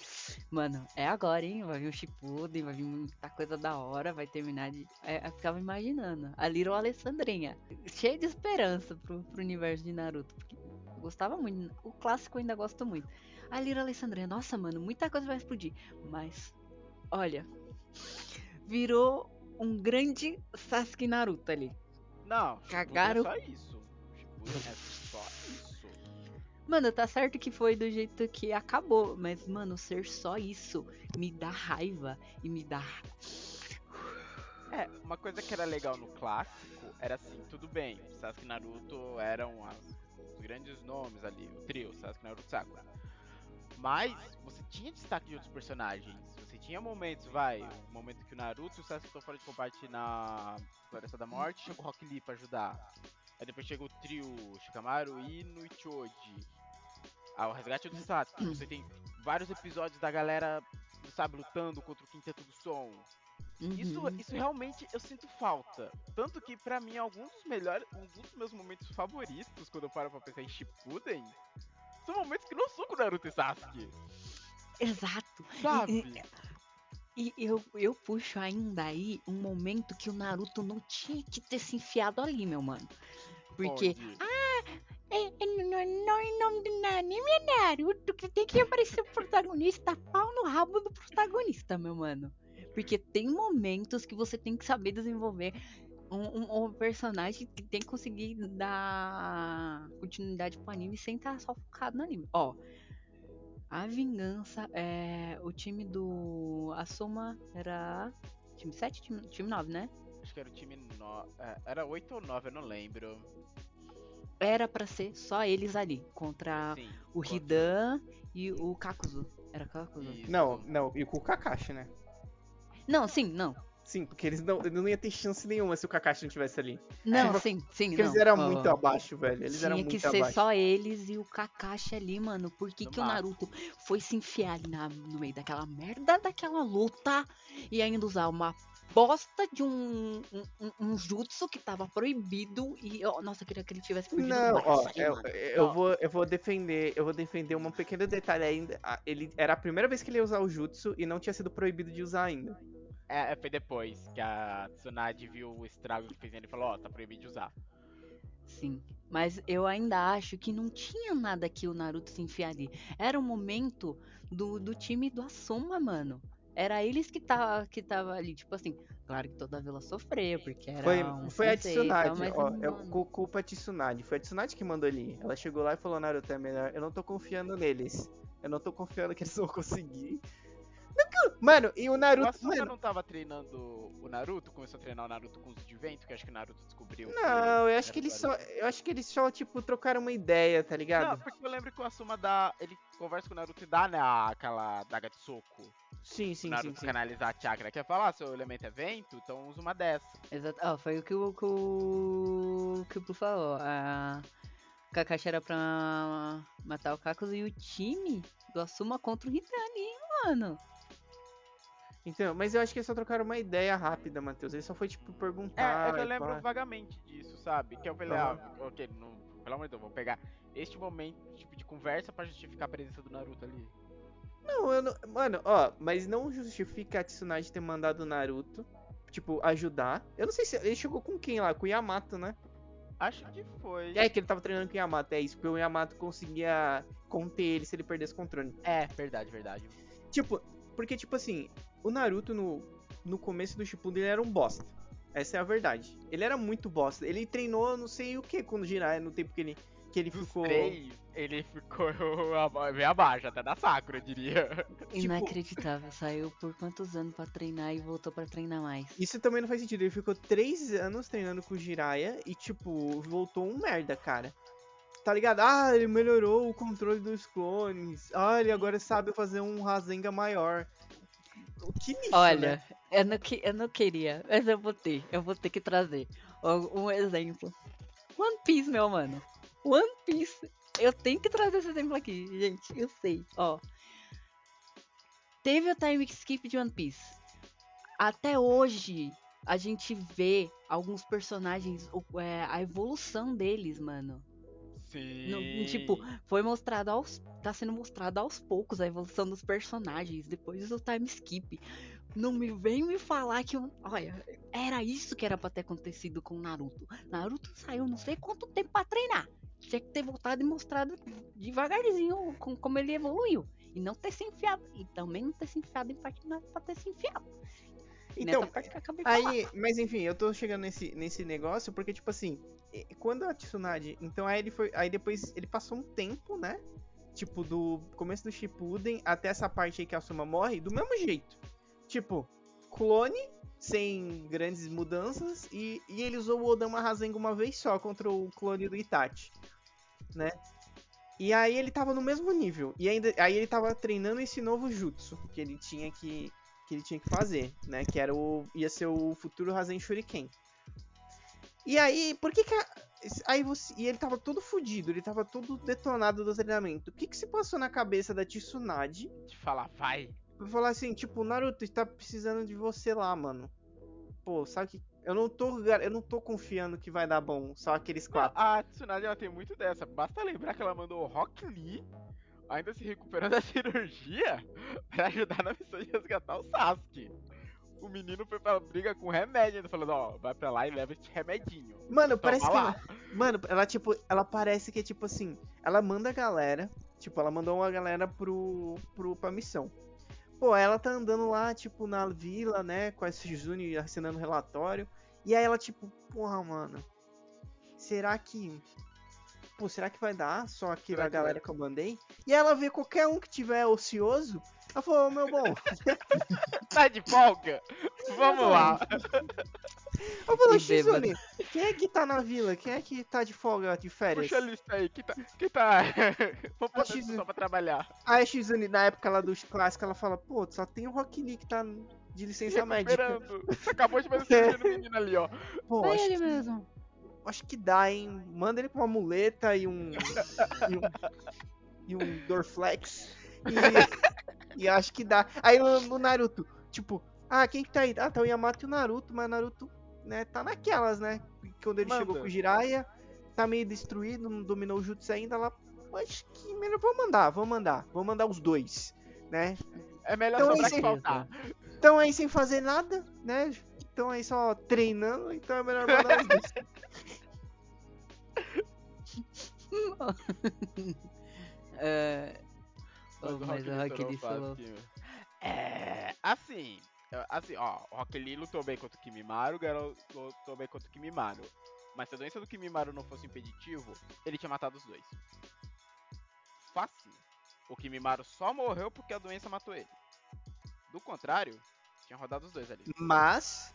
mano, é agora, hein? Vai vir o Shippuden, vai vir muita coisa da hora, vai terminar de... É, eu ficava imaginando. A Little Alessandrinha, cheia de esperança pro, pro universo de Naruto. Porque eu gostava muito. O clássico eu ainda gosto muito. A Little Alessandrinha, nossa, mano, muita coisa vai explodir. Mas, olha, virou um grande Sasuke Naruto ali. Não, Cagaram. é só isso. É só isso. Mano, tá certo que foi do jeito que acabou, mas, mano, ser só isso me dá raiva e me dá. É, uma coisa que era legal no clássico era assim, tudo bem, Sasuke e Naruto eram as- os grandes nomes ali, o trio, Sasuke, Naruto e Sakura. Mas você tinha destaque de outros personagens. Você tinha momentos, vai, o momento que o Naruto e o Sasuke estão fora de combate na Floresta da Morte, chega o Rock Lee pra ajudar. Aí depois chega o trio Shikamaru, Ino e Choji. Ah, o resgate do Sasuke. Você tem vários episódios da galera, sabe, lutando contra o Quinteto do Som. Isso, Uhum. isso realmente eu sinto falta. Tanto que pra mim alguns dos melhores, alguns dos meus momentos favoritos quando eu paro pra pensar em Shippuden, são momentos que não são com Naruto e Sasuke, Exato. sabe? E eu, eu puxo ainda aí um momento que o Naruto não tinha que ter se enfiado ali, meu mano. Porque Onde? é, é, no, no, nome do anime é Naruto que tem que aparecer o protagonista, pau no rabo do protagonista, meu mano. Porque tem momentos que você tem que saber desenvolver um, um- um personagem que tem que conseguir dar continuidade pro anime sem estar só focado no anime. Ó, a vingança é. O time do Asuma era. Time 7? Time, time 9, né? Acho que era o time 9. era 8 ou 9, eu não lembro. Era pra ser só eles ali. Contra Sim. o contra- Hidan e o Kakuzu. Era Kakuzu? Isso. Não, não, e com o Kakashi, né? Não, sim, não. Sim, porque eles não, não ia ter chance nenhuma se o Kakashi não tivesse ali. Não, É. sim, sim. Porque não. eles eram muito abaixo, velho. Eles Tinha eram que muito ser abaixo. só eles e o Kakashi ali, mano. Por que, No que o. Naruto foi se enfiar ali na- no meio daquela merda daquela luta e ainda usar uma bosta de um, um, um- jutsu que tava proibido e, ó, nossa, eu queria que ele tivesse perdido Não, ó, ali, eu, eu Ó. vou, eu vou defender, eu vou defender um pequeno detalhe ainda. Ah, Ele era a primeira vez que ele ia usar o jutsu e não tinha sido proibido de usar ainda. É, foi depois que a Tsunade viu o estrago que fez e falou, ó, tá proibido de usar. assim. Mas eu ainda acho que não tinha nada que o Naruto se enfiar ali. Era o momento do, do time do Asuma, mano. Era eles que tava, que tava ali, tipo assim. Claro que toda a vila sofreu, porque era Foi, um foi a Tsunade, tal, ó. É culpa a Tsunade. Foi a Tsunade que mandou ali. Ela chegou lá e falou, Naruto, é melhor. Eu não tô confiando neles. Eu não tô confiando que eles vão conseguir. Não Mano, e o O Naruto. Asuma Mano, não tava treinando o Naruto, começou a treinar o Naruto com os de vento, que acho que o Naruto descobriu. não, eu acho que eles só. Eu acho que eles só, tipo, trocaram uma ideia, tá Não, ligado? porque eu lembro que o Asuma dá. Ele conversa com o Naruto e dá, né, aquela daga de soco. Sim, o sim, sim, Naruto sim. canalizar a chakra. Quer falar, seu elemento é vento? Então usa uma dessa. Exato. Ó, foi o que o, que o, que o Plu falou. A Kakashi era pra matar o Kakus e o time do Asuma contra o Hitani, mano. Então, mas eu acho que eles só trocaram uma ideia rápida, Matheus. Ele só foi, tipo, É, perguntar. é que eu lembro pá. vagamente disso, sabe? Que eu falei, ah, ok, não, pelo amor de Deus, vou pegar este momento tipo de conversa pra justificar a presença do Naruto ali. Não, eu não. Mano, ó, mas não justifica a Tsunade ter mandado o Naruto, tipo, ajudar. Eu não sei se. Ele chegou com quem lá? Com o Yamato, né? Acho que foi. É que ele tava treinando com o Yamato, é isso, porque o Yamato conseguia conter ele se ele perdesse o controle. É, verdade, verdade. Tipo, porque, tipo assim, o Naruto no, no começo do Shippuden ele era um bosta. Essa é a verdade. Ele era muito bosta. Ele treinou não sei o que com o Jiraiya no tempo que ele, que ele Dos ficou. três, ele ficou bem abaixo, até da Sakura, eu diria. Tipo- Inacreditável. Saiu por quantos anos pra treinar e voltou pra treinar mais. Isso também não faz sentido. Ele ficou três anos treinando com o Jiraiya e, tipo, voltou um merda, cara. Tá ligado? Ah, ele melhorou o controle dos clones. Ah, ele agora sabe fazer um Rasengan maior. O que lixo, né? Olha, eu, não que, eu não queria, mas eu vou ter. Eu vou ter que trazer um exemplo. One Piece, meu mano. One Piece. Eu tenho que trazer esse exemplo aqui, gente. Eu sei. Ó. Teve o time skip de One Piece. Até hoje, a gente vê alguns personagens, é, a evolução deles, mano. Sim. No- tipo, foi mostrado aos. Tá sendo mostrado aos poucos a evolução dos personagens depois do time skip. Não me vem me falar que. Olha, era isso que era pra ter acontecido com o Naruto. Naruto saiu não sei quanto tempo pra treinar. Tinha que ter voltado e mostrado devagarzinho com- como ele evoluiu. E não ter se enfiado. E também não ter se enfiado em parte era pra ter se enfiado. Então, Nessa parte que eu acabei de falar. Aí, mas enfim, eu tô chegando nesse, nesse negócio porque, tipo assim, quando a Tsunade. Então aí ele foi. Aí depois ele passou um tempo, né? Tipo, do começo do Shippuden até essa parte aí que a Suma morre, do mesmo jeito. Tipo, clone, sem grandes mudanças, e, e ele usou o Odama Rasengan uma vez só contra o clone do Itachi, né? E aí ele tava no mesmo nível. E ainda aí ele tava treinando esse novo jutsu que ele tinha que que ele tinha que fazer, né? Que era o ia ser o futuro Rasen Shuriken. E aí, por que que a- aí você e ele tava todo fudido, ele tava todo detonado do treinamento. O que que se passou na cabeça da Tsunade De falar, vai. pra falar assim, tipo, Naruto, está precisando de você lá, mano. Pô, sabe que eu não tô eu não tô confiando que vai dar bom, só aqueles quatro. a Tsunade ela tem muito dessa. Basta lembrar que ela mandou o Rock Lee, ainda se recuperando da cirurgia, pra ajudar na missão de resgatar o Sasuke. O menino foi pra briga com remédio, ainda falando, ó, vai pra lá e leva esse remedinho. Mano, Toma parece que lá. ela, mano, ela tipo, ela parece que é tipo assim, ela manda a galera, tipo, ela mandou uma galera pro pro pra missão. Pô, ela tá andando lá, tipo, na vila, né, com a Shizune assinando relatório, e aí ela tipo, porra, mano. Será que Pô, será que vai dar só que galera que eu mandei? E ela vê qualquer um que tiver ocioso, ela falou, "Ô, meu bom, Tá de folga? Vamos lá. Eu falei, E. Shizune, quem é que tá na vila? Quem é que tá de folga, de férias? Puxa a lista aí, que tá. Que tá. Vamos botar X- só pra trabalhar. Aí a Shizune, na época lá dos clássicos, ela fala, pô, só tem o Rock Lee que tá de licença médica. Recuperando. Acabou de fazer no menino ali, ó. Pô, acho, ele mesmo. acho que dá, hein? Manda ele com uma muleta e um. e um, e um Dorflex. E, e acho que dá. Aí no, no Naruto, tipo, ah, quem que tá aí? Ah, tá o Yamato e o Naruto, mas o Naruto, né, tá naquelas, né? Quando ele Manda. chegou com o Jiraiya, tá meio destruído, não dominou o Jutsu ainda lá. Acho que melhor, vou mandar, vou mandar, vou mandar os dois, né? É melhor Então, sobrar esse- que faltar. Estão aí sem fazer nada, né? Estão aí só treinando, então é melhor mandar os dois. É, Mas Oh, o mas Rock o Lee Rock falou. É. Assim. é, Assim, ó, o Rock Lee lutou bem contra o Kimimaro, o Garo lutou bem contra o Kimimaro. Mas se a doença do Kimimaro não fosse impeditivo, ele tinha matado os dois. Fácil. O Kimimaro só morreu porque a doença matou ele. Do contrário, tinha rodado os dois ali. Mas.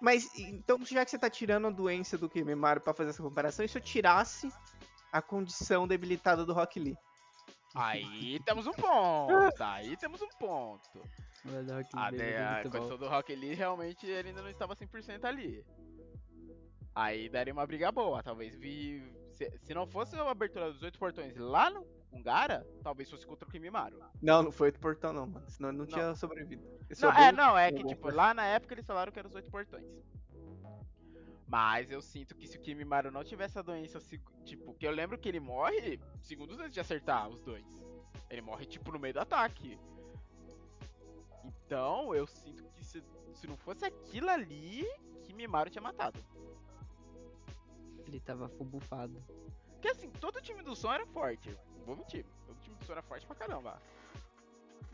Mas, então, já que você tá tirando a doença do Kimimaro pra fazer essa comparação, e se eu tirasse a condição debilitada do Rock Lee? Aí temos um ponto. Aí temos um ponto. A, de- é a condição do Rock Lee realmente ele ainda não estava 100% ali. Aí daria uma briga boa. Talvez vi. Se, se não fosse a abertura dos oito portões lá no Ungara, talvez fosse contra o Kimimaro. Não, não foi oito portão, não, mano. Senão ele não, Não. tinha sobrevivido. Ele Não, é, não, é que tipo, lá na época eles falaram que eram os oito portões. Mas eu sinto que se o Kimimaro não tivesse a doença, tipo, que eu lembro que ele morre segundos antes de acertar os dois. Ele morre, tipo, no meio do ataque. Então, eu sinto que se, se não fosse aquilo ali, Kimimaro tinha matado. Ele tava full bufado. Porque assim, todo time do som era forte. não Vou mentir. Todo time do som era forte pra caramba.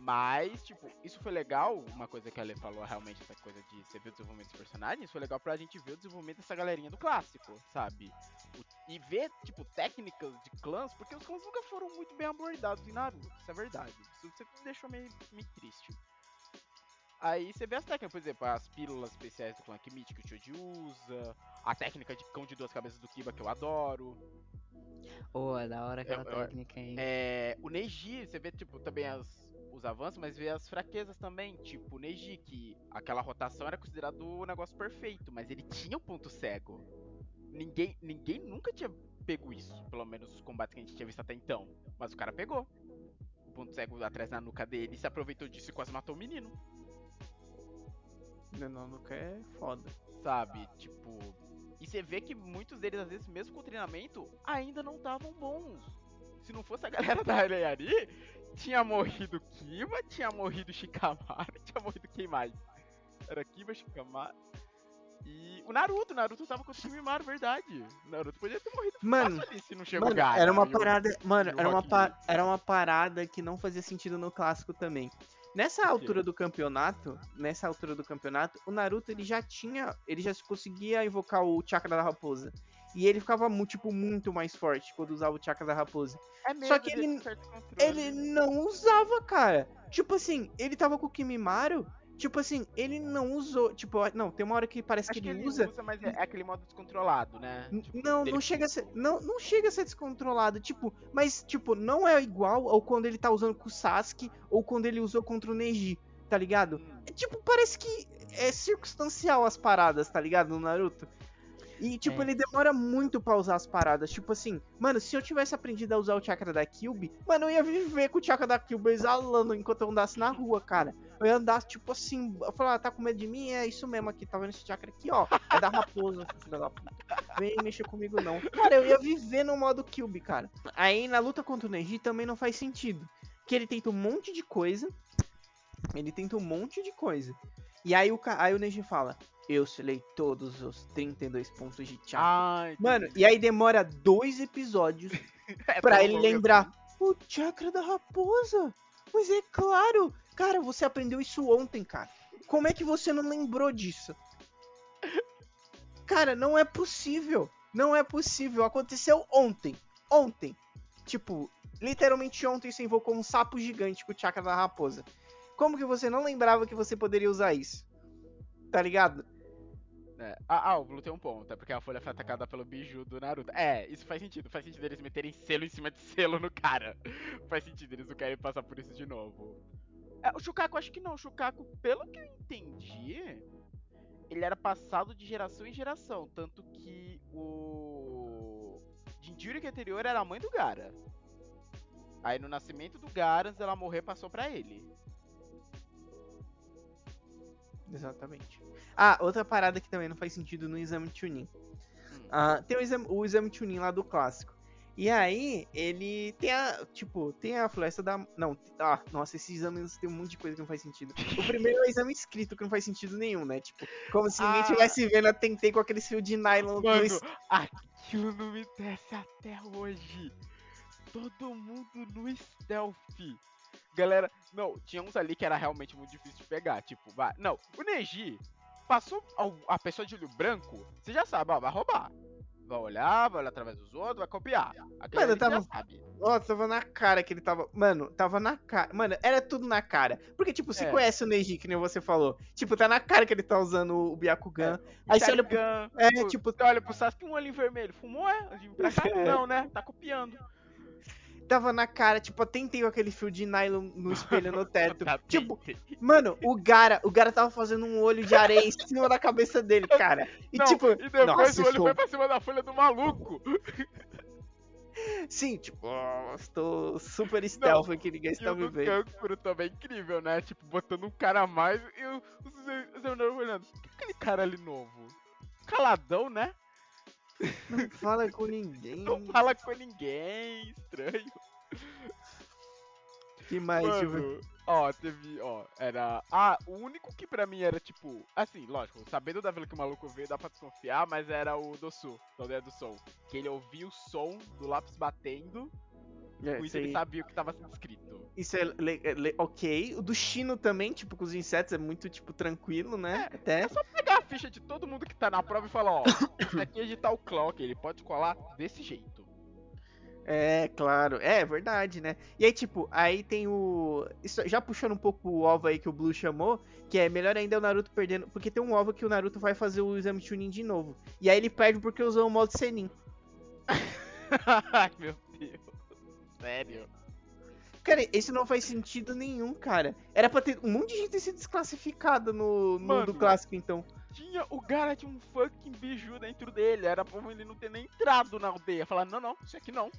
Mas, tipo, isso foi legal. Uma coisa que a Ale falou realmente, essa coisa de você ver o desenvolvimento dos personagens, foi legal pra gente ver o desenvolvimento dessa galerinha do clássico, sabe? O- e ver, tipo, técnicas de clãs, porque os clãs nunca foram muito bem abordados em Naruto, isso é verdade. Isso me deixou meio, meio triste. Aí você vê as técnicas, por exemplo, as pílulas especiais do clã Kimite que o Choji usa, a técnica de cão de duas cabeças do Kiba que eu adoro. Pô, é da hora aquela eu- técnica, hein? É, o Neji, você vê tipo também as- os avanços, mas vê as fraquezas também. Tipo, o Neji, que aquela rotação era considerado o negócio perfeito, mas ele tinha o ponto cego. Ninguém, ninguém nunca tinha pego isso, pelo menos os combates que a gente tinha visto até então. Mas o cara pegou. O ponto cego atrás da nuca dele, se aproveitou disso e quase matou o menino. Não, não, nunca é foda. sabe? Tipo. E você vê que muitos deles, às vezes, mesmo com treinamento, ainda não estavam bons. Se não fosse a galera da Areari, tinha morrido Kiba, tinha morrido Shikamaru, tinha morrido quem mais? Era Kiba, Shikamaru. E o Naruto, o Naruto tava contra o Kimimaro, verdade. O Naruto podia ter morrido Mano, ali se não chegou Mano, Gaara era uma e o- parada. Mano, era uma, pa- era uma parada que não fazia sentido no clássico também. Nessa altura do campeonato, nessa altura do campeonato, o Naruto ele já tinha, ele já conseguia invocar o chakra da raposa. E ele ficava tipo muito mais forte quando usava o chakra da raposa. É mesmo, Só que ele ele-. Ele não usava, cara. Tipo assim, ele tava com o Kimimaro, tipo assim, ele não usou, tipo, não, tem uma hora que parece Acho que ele, usa, mas é, é aquele modo descontrolado, né? Tipo, Não, não chega a ser. Não, não chega a ser descontrolado. Tipo, mas, tipo, não é igual ao quando ele tá usando com o Sasuke ou quando ele usou contra o Neji, tá ligado? Hum. É, tipo, parece que é circunstancial as paradas, tá ligado? No Naruto. E, tipo, É. ele demora muito pra usar as paradas. Tipo assim, mano, se eu tivesse aprendido a usar o chakra da Kyuubi, mano, eu ia viver com o chakra da Kyuubi exalando enquanto eu andasse na rua, cara. Eu ia andar, tipo assim, eu falar, ah, tá com medo de mim? É isso mesmo aqui, tá vendo esse chakra aqui, ó. É da raposa, filho da puta. Vem mexer comigo não. Cara, eu ia viver no modo Kyuubi, cara. Aí na luta contra o Neji também não faz sentido. Que ele tenta um monte de coisa. Ele tenta um monte de coisa. E aí o, aí o Neji fala: Eu selei todos os 32 pontos de chakra. Mano, e aí demora dois episódios É pra ele lembrar. O chakra da raposa. Mas é claro. Cara, você aprendeu isso ontem, cara. Como é que você não lembrou disso? Cara, não é possível. Não é possível. Aconteceu ontem. Ontem. Tipo, literalmente ontem você invocou um sapo gigante com o chakra da raposa. Como que você não lembrava que você poderia usar isso? Tá ligado? É. Ah, ah, o Blue tem um ponto, é porque a folha foi atacada pelo biju do Naruto. É, isso faz sentido, faz sentido eles meterem selo em cima de selo no cara. faz sentido, eles não querem passar por isso de novo. É, o Shukaku, acho que não, o Shukaku, pelo que eu entendi, ele era passado de geração em geração, tanto que o Jinjuriki anterior era a mãe do Gara. Aí no nascimento do Gara, antes dela morrer, passou pra ele. Exatamente. Ah, outra parada que também não faz sentido no exame Chunin. Hum. Ah, tem o exame, o exame Chunin lá do clássico. E aí, ele tem a. Tipo, tem a floresta da. Não, ah, nossa, esses exames tem um monte de coisa que não faz sentido. O primeiro é o exame escrito, que não faz sentido nenhum, né? Tipo, como se ninguém Ah. tivesse vendo a Tentei com aquele fio de nylon. no Mano, es- aquilo não me desce até hoje. todo mundo no stealth. Galera, não, tinha uns ali que era realmente muito difícil de pegar. Tipo, vai. Não, o Neji passou a pessoa de olho branco, você já sabe, ó, vai roubar. Vai olhar, vai olhar através dos outros, vai copiar. Aquele Mano, tava. Nossa, tava na cara que ele tava. Mano, tava na cara. Mano, era tudo na cara. Porque, tipo, se é. conhece o Neji, que nem você falou. Tipo, tá na cara que ele tá usando o Byakugan. É. Aí você olha pro. É, tipo, tipo. Você olha pro Sasuke um olho vermelho. Fumou, é? Pra cá? É. Não, né? Tá copiando tava na cara, tipo, tentei aquele fio de nylon no espelho no teto. tipo, mano, o Gara, o Gara tava fazendo um olho de areia em cima da cabeça dele, cara. E Não, tipo, e depois nossa, o olho foi pra cima da folha do maluco. Sim, tipo, oh, estou super stealth Não, que ninguém está me vendo. O Kankuro também é incrível, né? Tipo, botando um cara a mais e os Zerunaro olhando. O que é aquele cara ali novo? Caladão, né? Não fala com ninguém. Não fala com ninguém, estranho. Que mais? Mano, ó, teve, ó, era. Ah, o único que pra mim era tipo. Assim, lógico, sabendo da vila que o maluco veio, dá pra desconfiar, mas era o do sul, da aldeia do som. Que ele ouvia o som do lápis batendo. É, com isso ele sabia o que tava sendo escrito. Isso é, é ok. O do Chino também, tipo, com os insetos é muito, tipo, tranquilo, né? É, Até. É só pegar ficha de todo mundo que tá na prova e falar, ó, isso aqui é de tal clock, ele pode colar desse jeito. É, claro. É, verdade, né? E aí, tipo, aí tem o. Isso, já puxando um pouco o ovo aí que o Blue chamou, que é melhor ainda o Naruto perdendo. Porque tem um ovo que o Naruto vai fazer o exame Chunin de novo. E aí ele perde porque usou o modo Senin. Ai, meu Deus. Sério? Cara, esse não faz sentido nenhum, cara. Era pra ter um monte de gente ter sido desclassificado no, no Mano, do clássico, então. Tinha o cara tinha um fucking biju dentro dele. Era pra ele não ter nem entrado na aldeia. Falar, não, não, isso aqui não.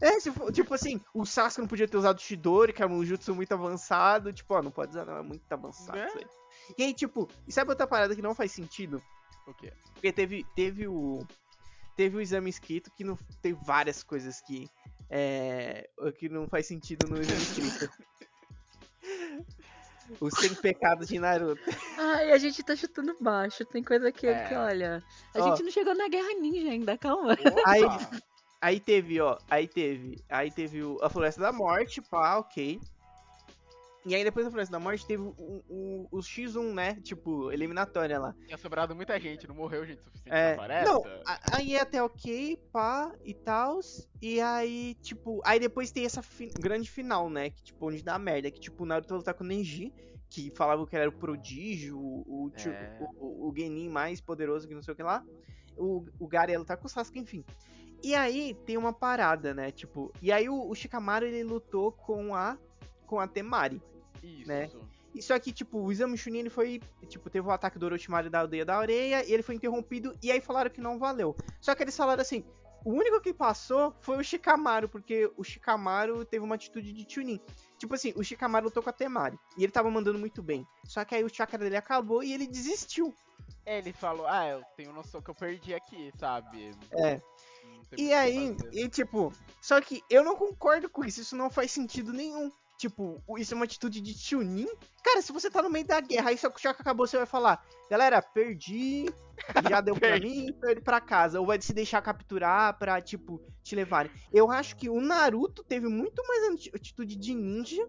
É, tipo assim, o Sasuke não podia ter usado o Shidori, que é um jutsu muito avançado. Tipo, ó, não pode usar, não, é muito avançado. É? E aí, tipo, sabe outra parada que não faz sentido? O quê? Porque teve, teve o. Teve o exame escrito que não tem várias coisas que é, que não faz sentido no exame escrito. Os 100 pecados de Naruto. Ai, a gente tá chutando baixo. Tem coisa que, é. que olha. A ó, gente não chegou na Guerra Ninja ainda, calma. Aí, aí teve, ó. Aí teve. Aí teve o, a Floresta da Morte, pá, ok. E aí depois da Floresta da Morte teve o, o, o X1, né? Tipo, eliminatória lá. Tinha sobrado muita gente, não morreu gente suficiente é, na floresta. Não, aí é até ok, pá, e tal. E aí, tipo, aí depois tem essa fi grande final, né? Que, tipo, onde dá merda. Que, tipo, o Naruto lutar com o Neji, que falava que era o prodígio, o, é. o, o, Genin mais poderoso que não sei o que lá. O, o Gary lutar com o Sasuke, enfim. E aí tem uma parada, né? Tipo, e aí o, o Shikamaru ele lutou com a com a Temari. Isso. Né? E só que, tipo, o exame Chunin ele foi. Tipo, teve o ataque do Orochimaru da aldeia da areia e ele foi interrompido. E aí falaram que não valeu. Só que eles falaram assim: o único que passou foi o Shikamaru, porque o Shikamaru teve uma atitude de Chunin. Tipo assim, o Shikamaru lutou com a Temari. E ele tava mandando muito bem. Só que aí o chakra dele acabou e ele desistiu. É, ele falou, ah, eu tenho noção que eu perdi aqui, sabe? É. E aí, e tipo, só que eu não concordo com isso, isso não faz sentido nenhum. Tipo, isso é uma atitude de Chunin? Cara, se você tá no meio da guerra, aí seu choque acabou, você vai falar, galera, perdi, já deu pra mim, tô indo pra casa. Ou vai se deixar capturar pra, tipo, te levarem. Eu acho que o Naruto teve muito mais atitude de ninja,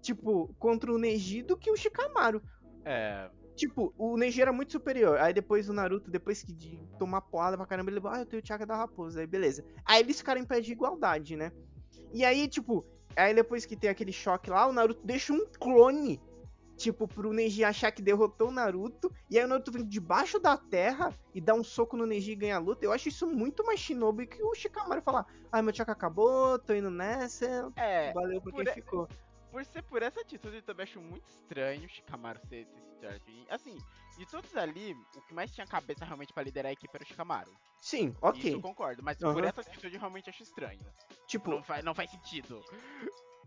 tipo, contra o Neji do que o Shikamaru. É. Tipo, o Neji era muito superior. Aí depois o Naruto, depois que de tomar porrada pra caramba, ele, ah, eu tenho o Chakra da Raposa. Aí beleza. Aí eles ficaram em pé de igualdade, né? E aí, tipo, Aí depois que tem aquele choque lá, o Naruto deixa um clone. Tipo, pro Neji achar que derrotou o Naruto. E aí o Naruto vem debaixo da terra e dá um soco no Neji e ganha a luta. Eu acho isso muito mais shinobi que o Shikamaru falar: Ah, meu chakra acabou, tô indo nessa. É. Valeu por quem ficou. Por ser por essa atitude, eu também acho muito estranho o Shikamaru ser esse Jardim. Assim, de todos ali, o que mais tinha cabeça realmente para liderar a equipe era o Shikamaru. Sim, ok. Isso eu concordo, mas uhum. por essa atitude eu realmente acho estranho. Tipo, não faz, não faz sentido.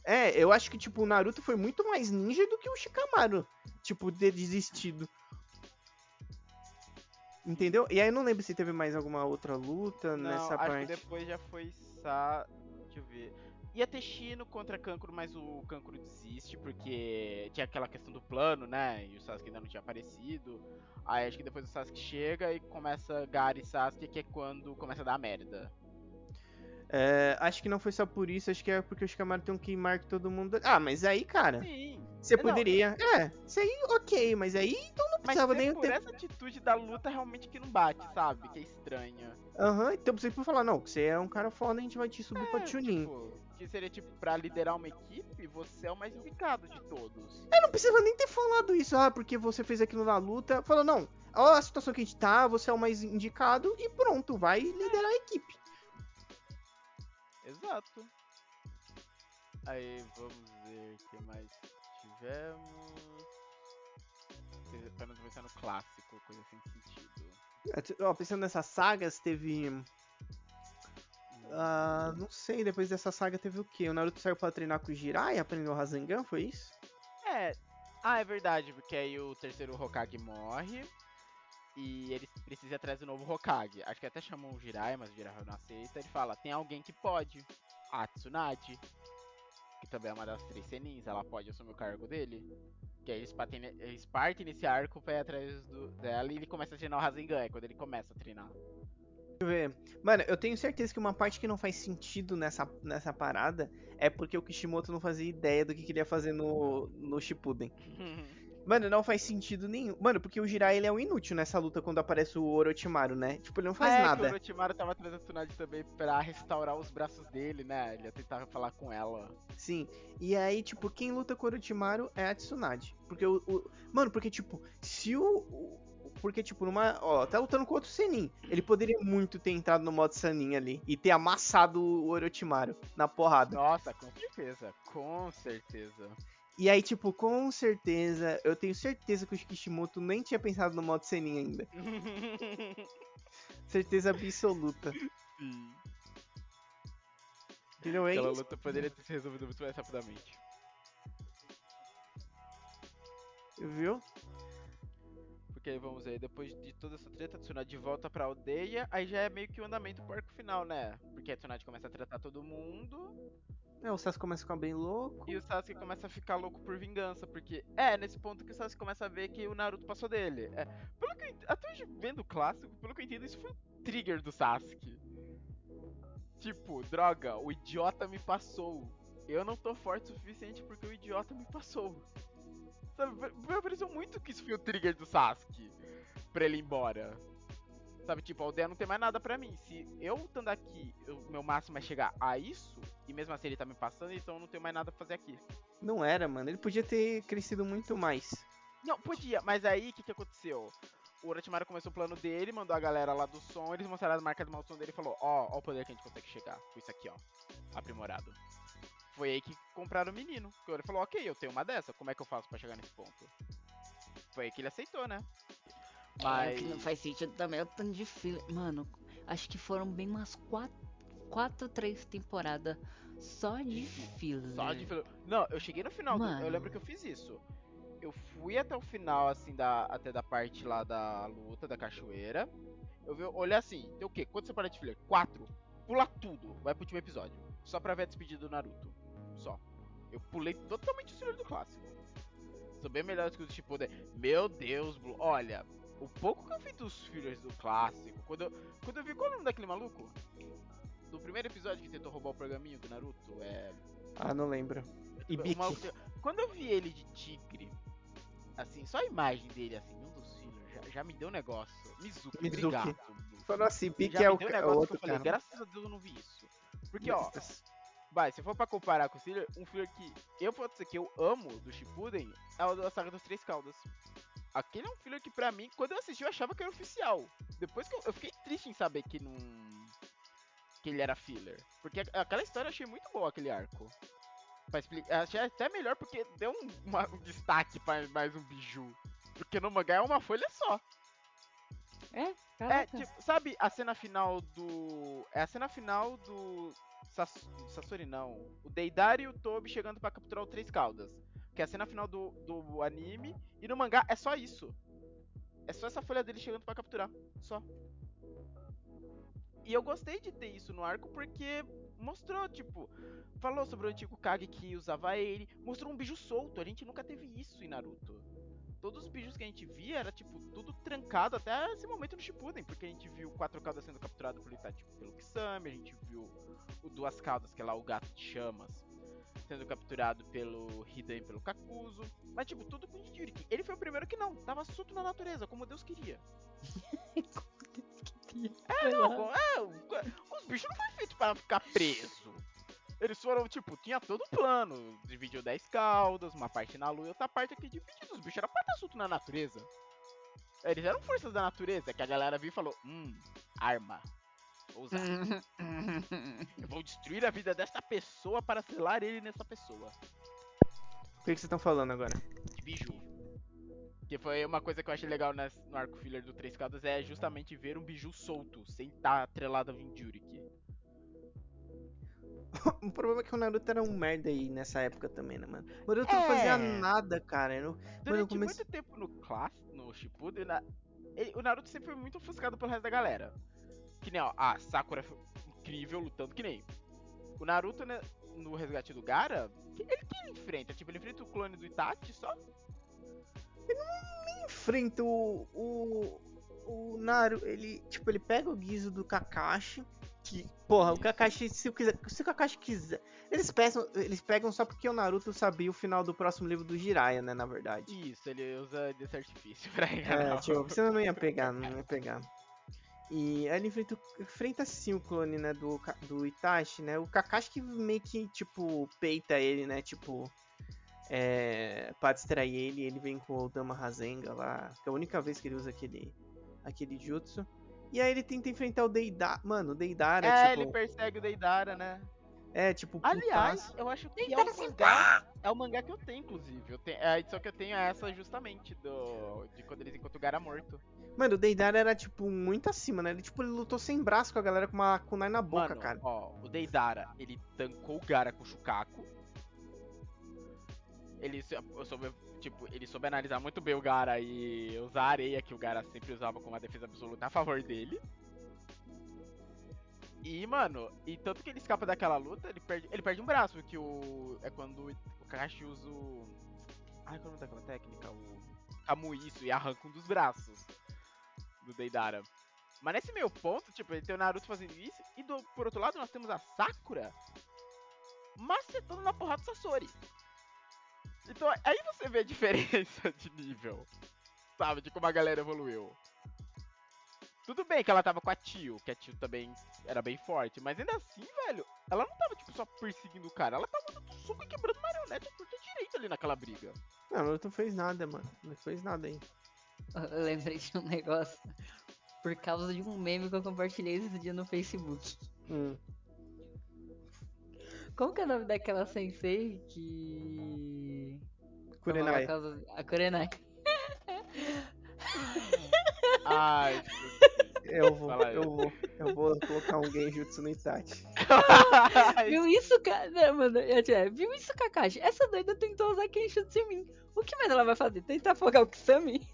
É, eu acho que, tipo, o Naruto foi muito mais ninja do que o Shikamaru. Tipo, ter desistido. Entendeu? E aí eu não lembro se teve mais alguma outra luta não, nessa acho parte. Que depois já foi Sa. Deixa eu ver. Ia ter Shino contra Kankuro, mas o Kankuro desiste porque tinha aquela questão do plano, né? E o Sasuke ainda não tinha aparecido. Aí acho que depois o Sasuke chega e começa Gary e Sasuke, que é quando começa a dar merda. É, acho que não foi só por isso, acho que é porque os Shikamaru tem um Keymark todo mundo. Ah, mas aí, cara, Sim. você Não, poderia. É, isso aí, ok, mas aí então não Mas precisava é nem por ter. essa atitude da luta realmente que não bate, sabe? Que é estranha. Aham, então você pode falar, não, você é um cara foda, a gente vai te subir pra É, Chunin. tipo, que seria tipo, pra liderar uma equipe, você é o mais indicado de todos. Eu não precisava nem ter falado isso, ah, porque você fez aquilo na luta. Falou, não, olha a situação que a gente tá, você é o mais indicado e pronto, vai liderar a equipe. Exato. Aí vamos ver o que mais tivemos. Pra não pensar no clássico, coisa sem sentido. É, Ó, pensando nessas sagas, teve. Ah, não sei, depois dessa saga teve o quê? O Naruto saiu pra treinar com o Jirai, aprendeu o Rasengan, foi isso? É. Ah, é verdade, porque aí o terceiro Hokage morre. E eles precisam ir atrás do novo Hokage. Acho que até chamou o Jirai, mas o Jirai não aceita. Ele fala, tem alguém que pode. A Tsunade. Que também é uma das três senins, ela pode assumir o cargo dele. Que aí eles partem, eles partem nesse arco pra ir atrás do- dela e ele começa a treinar o Rasengan, é quando ele começa a treinar. Deixa eu ver. Mano, eu tenho certeza que uma parte que não faz sentido nessa, nessa parada é porque o Kishimoto não fazia ideia do que queria fazer no, no Shippuden. Mano, não faz sentido nenhum. Mano, porque o Jirai ele é um inútil nessa luta quando aparece o Orochimaru, né? Tipo, ele não faz é, nada. o Orochimaru tava atrás da Tsunade também pra restaurar os braços dele, né? Ele ia tentar falar com ela. Sim. E aí, tipo, quem luta com o Orochimaru é a Tsunade. Porque o. o- Mano, porque, tipo, se o. o- Porque, tipo, numa. Ó, tá lutando com outro Senin. Ele poderia muito ter entrado no modo Sanin ali e ter amassado o Orochimaru na porrada. Nossa, com certeza. Com certeza. E aí, tipo, com certeza, eu tenho certeza que o Kishimoto nem tinha pensado no modo Senin ainda. Certeza absoluta. Sim. Entendeu? É Aquela luta poderia ter se resolvido muito mais rapidamente. Viu? Porque vamos aí, depois de toda essa treta, a Tsunade volta pra aldeia, aí já é meio que o andamento pro arco final, né? Porque a Tsunade começa a tratar todo mundo, É, o Sasuke começa a ficar bem louco. e o Sasuke começa a ficar louco por vingança, porque é nesse ponto que o Sasuke começa a ver que o Naruto passou dele. É, pelo que eu, até hoje vendo o clássico, pelo que eu entendo, isso foi um trigger do Sasuke. Tipo, droga, o idiota me passou. Eu não tô forte o suficiente porque o idiota me passou. Sabe, pareceu muito que isso foi o trigger do Sasuke pra ele ir embora. Sabe, tipo, a aldeia não tem mais nada pra mim. Se eu estando aqui, o meu máximo é chegar a isso, e mesmo assim ele tá me passando, então eu não tenho mais nada pra fazer aqui. Não era, mano. Ele podia ter crescido muito mais. Não, podia, mas aí o que, que aconteceu? O Orochimaru começou o plano dele, mandou a galera lá do som, eles mostraram as marcas de maldição dele e falou: Ó, ó o poder que a gente consegue chegar. Foi isso aqui, ó. Aprimorado. Foi aí que compraram o menino. Porque ele falou: Ok, eu tenho uma dessa, como é que eu faço pra chegar nesse ponto? Foi aí que ele aceitou, né? É, Mas. o que não faz sentido também é o tanto de filler. Mano, acho que foram bem umas quatro, quatro três temporadas só de filler. Só de filler. Não, eu cheguei no final. do- Mano. Eu lembro que eu fiz isso. Eu fui até o final, assim, da, até da parte lá da luta, da cachoeira. Eu vi, olhei assim, tem o quê? Quanto você para de filler? Quatro. Pula tudo. Vai pro último episódio. Só pra ver a despedida do Naruto. Só. Eu pulei totalmente o filler do clássico. Sou bem melhor que os tipo. Meu Deus, Blue. Olha, o pouco que eu vi dos fillers do clássico. Quando eu, quando eu vi. Qual é o nome daquele maluco? Do primeiro episódio que tentou roubar o pergaminho do Naruto? É. Ah, não lembro. E maluco- Quando eu vi ele de tigre, assim, só a imagem dele, assim, um dos fillers, já, já me deu um negócio. Mizuki, Mizuki. obrigado. Falou assim, Bique já é o, um o outro que eu falei, cara. graças a Deus eu não vi isso. Porque, ó, vai, se for pra comparar com o filler, um filler que eu posso dizer que eu amo do Shippuden é o da saga dos Três Caldas. Aquele é um filler que pra mim, quando eu assisti, eu achava que era oficial. Depois que eu, eu fiquei triste em saber que não. que ele era filler. Porque aquela história eu achei muito boa, aquele arco. Pra explicar, achei até melhor porque deu um, uma- um destaque pra mais um biju. Porque no mangá é uma folha só. É, É, caraca. tipo, sabe a cena final do. É a cena final do. Sas... Sasori não. O Deidari e o Tobi chegando pra capturar o Três Caldas. Que é a cena final do, do anime. E no mangá é só isso. É só essa folha dele chegando pra capturar. Só. E eu gostei de ter isso no arco porque mostrou, tipo, falou sobre o antigo Kage que usava ele, mostrou um bicho solto, a gente nunca teve isso em Naruto. Todos os bijus que a gente via era, tipo, tudo trancado até esse momento no Shippuden, porque a gente viu Quatro Caudas sendo capturado pelo Itachi pelo Kisame, a gente viu o Duas Caudas, que é lá o gato de chamas, sendo capturado pelo Hidan e pelo Kakuzo. Mas, tipo, tudo com o Jinchuriki. Ele foi o primeiro que não, tava solto na natureza, como Deus queria. É, não, é, os bichos não foi feito para ficar preso. Eles foram, tipo, tinha todo o plano. Dividiu 10 caudas, uma parte na lua e outra parte aqui dividida. Os bichos eram pra estar solto na natureza. Eles eram forças da natureza, que a galera viu e falou, hum, arma. Vou usar. Eu vou destruir a vida desta pessoa para selar ele nessa pessoa. O que, que vocês estão falando agora? De biju. Que foi uma coisa que eu achei legal no arco filler do Três Caudas é justamente ver um biju solto, sem estar atrelado a Vinjuriki. o problema é que o Naruto era um merda aí nessa época também, né, mano? O Naruto não É. fazia nada, cara. Eu não- Durante comece- muito tempo no class, no Shippuden, na- ele- o Naruto sempre foi muito ofuscado pelo resto da galera. Que nem, ó, a Sakura foi incrível lutando que nem. O Naruto, né, no resgate do Gara, ele que ele enfrenta? Tipo, ele enfrenta o clone do Itachi só? enfrenta o, o, o Naru, ele, tipo, ele pega o guizo do Kakashi, que, porra, o Kakashi, se, o quiser, se o Kakashi quiser, eles pegam, eles pegam só porque o Naruto sabia o final do próximo livro do Jiraiya, né, na verdade. Isso, ele usa desse artifício pra enganar. É, tipo, você não ia pegar, não ia pegar. E aí ele enfrenta, enfrenta sim o clone, né, do, do Itachi, né, o Kakashi que meio que, tipo, peita ele, né, tipo, é, pra distrair ele, ele vem com o Dama Rasenga lá, que é a única vez que ele usa aquele, aquele jutsu. E aí ele tenta enfrentar o Deidara, mano, o Deidara, É, tipo, ele persegue o Deidara, né? é, tipo, Aliás, putaço. eu acho que é o mangá. É o mangá que eu tenho, inclusive. Eu tenho, a edição que eu tenho é essa justamente do. De quando eles encontram o Gara morto. Mano, o Deidara era, tipo, muito acima, né, ele, tipo, ele lutou sem braço com a galera com uma kunai na boca, Mano, cara. ó, o Deidara, ele tancou o Gara com o Shukaku. Ele sou- soube, tipo, ele soube analisar muito bem o Gara e usar a areia que o Gara sempre usava como uma defesa absoluta a favor dele. E, mano, e tanto que ele escapa daquela luta, ele perde, ele perde um braço, porque o. É quando o Kakashi usa o. Ai, qual é daquela técnica? O. Kamui, isso, e arranca um dos braços do Deidara. Mas nesse meio ponto, tipo, ele tem o Naruto fazendo isso, e do, por outro lado nós temos a Sakura macetando na porrada do Sasori. Então aí você vê a diferença de nível, sabe, de como a galera evoluiu. Tudo bem que ela tava com a Tio, que a Tio também era bem forte, mas ainda assim, velho, ela não tava, tipo, só perseguindo o cara, ela tava dando soco e quebrando marionete por ter direito ali naquela briga. Não, o Naruto não fez nada, mano, não fez nada aí. Eu lembrei de um negócio. Por causa de um meme que eu compartilhei esse dia no Facebook. Hum. Como que é o nome daquela sensei que. Kurenai. Causa- A Kurenai. Ai, Eu vou, eu vou, eu vou colocar um Genjutsu no Itachi. Viu isso, cara? Mano, eu viu isso, Kakashi? Essa doida tentou usar Kenshutsu em mim. O que mais ela vai fazer? Tentar afogar o Kisame?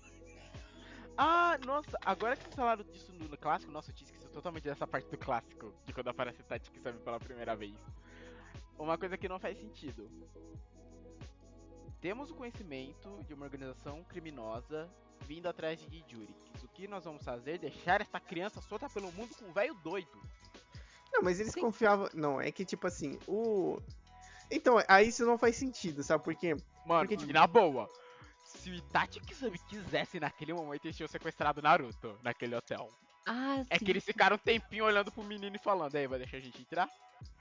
Ah, nossa, agora que vocês falaram disso no, clássico, nossa, eu tinha esquecido totalmente dessa parte do clássico, de quando aparece o Tati sabe pela primeira vez. Uma coisa que não faz sentido. Temos o conhecimento de uma organização criminosa vindo atrás de Jijuri. O que nós vamos fazer? Deixar essa criança solta pelo mundo com um velho doido. Não, mas eles Sim. confiavam. Não, é que tipo assim, o. Então, aí isso não faz sentido, sabe por quê? Mano, Porque, tipo- na boa, se o Itachi Kisame quisesse naquele momento, eles tinham sequestrado Naruto naquele hotel. Ah, É sim. que eles ficaram um tempinho olhando pro menino e falando, aí, vai deixar a gente entrar?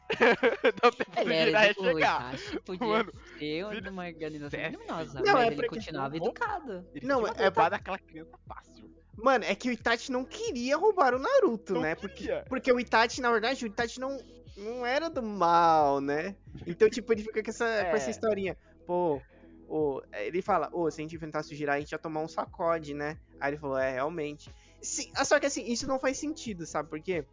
Dá tempo Ele era Jiraiya de chegar. Itachi, podia Mano, ser filho uma organização criminosa, Não, mas é ele continuava roubou- educado. Ele Não, é roubado aquela criança fácil. Mano, é que o Itachi não queria roubar o Naruto, Não né? queria. Porque, porque o Itachi, na verdade, o Itachi não, não era do mal, né? Então, tipo, ele fica com essa, com essa É. historinha. Pô, ô, ele fala, ô, se a gente enfrentasse o Jirai, a gente ia tomar um sacode, né? Aí ele falou, é, realmente. Sim, só que assim, isso não faz sentido, sabe por quê?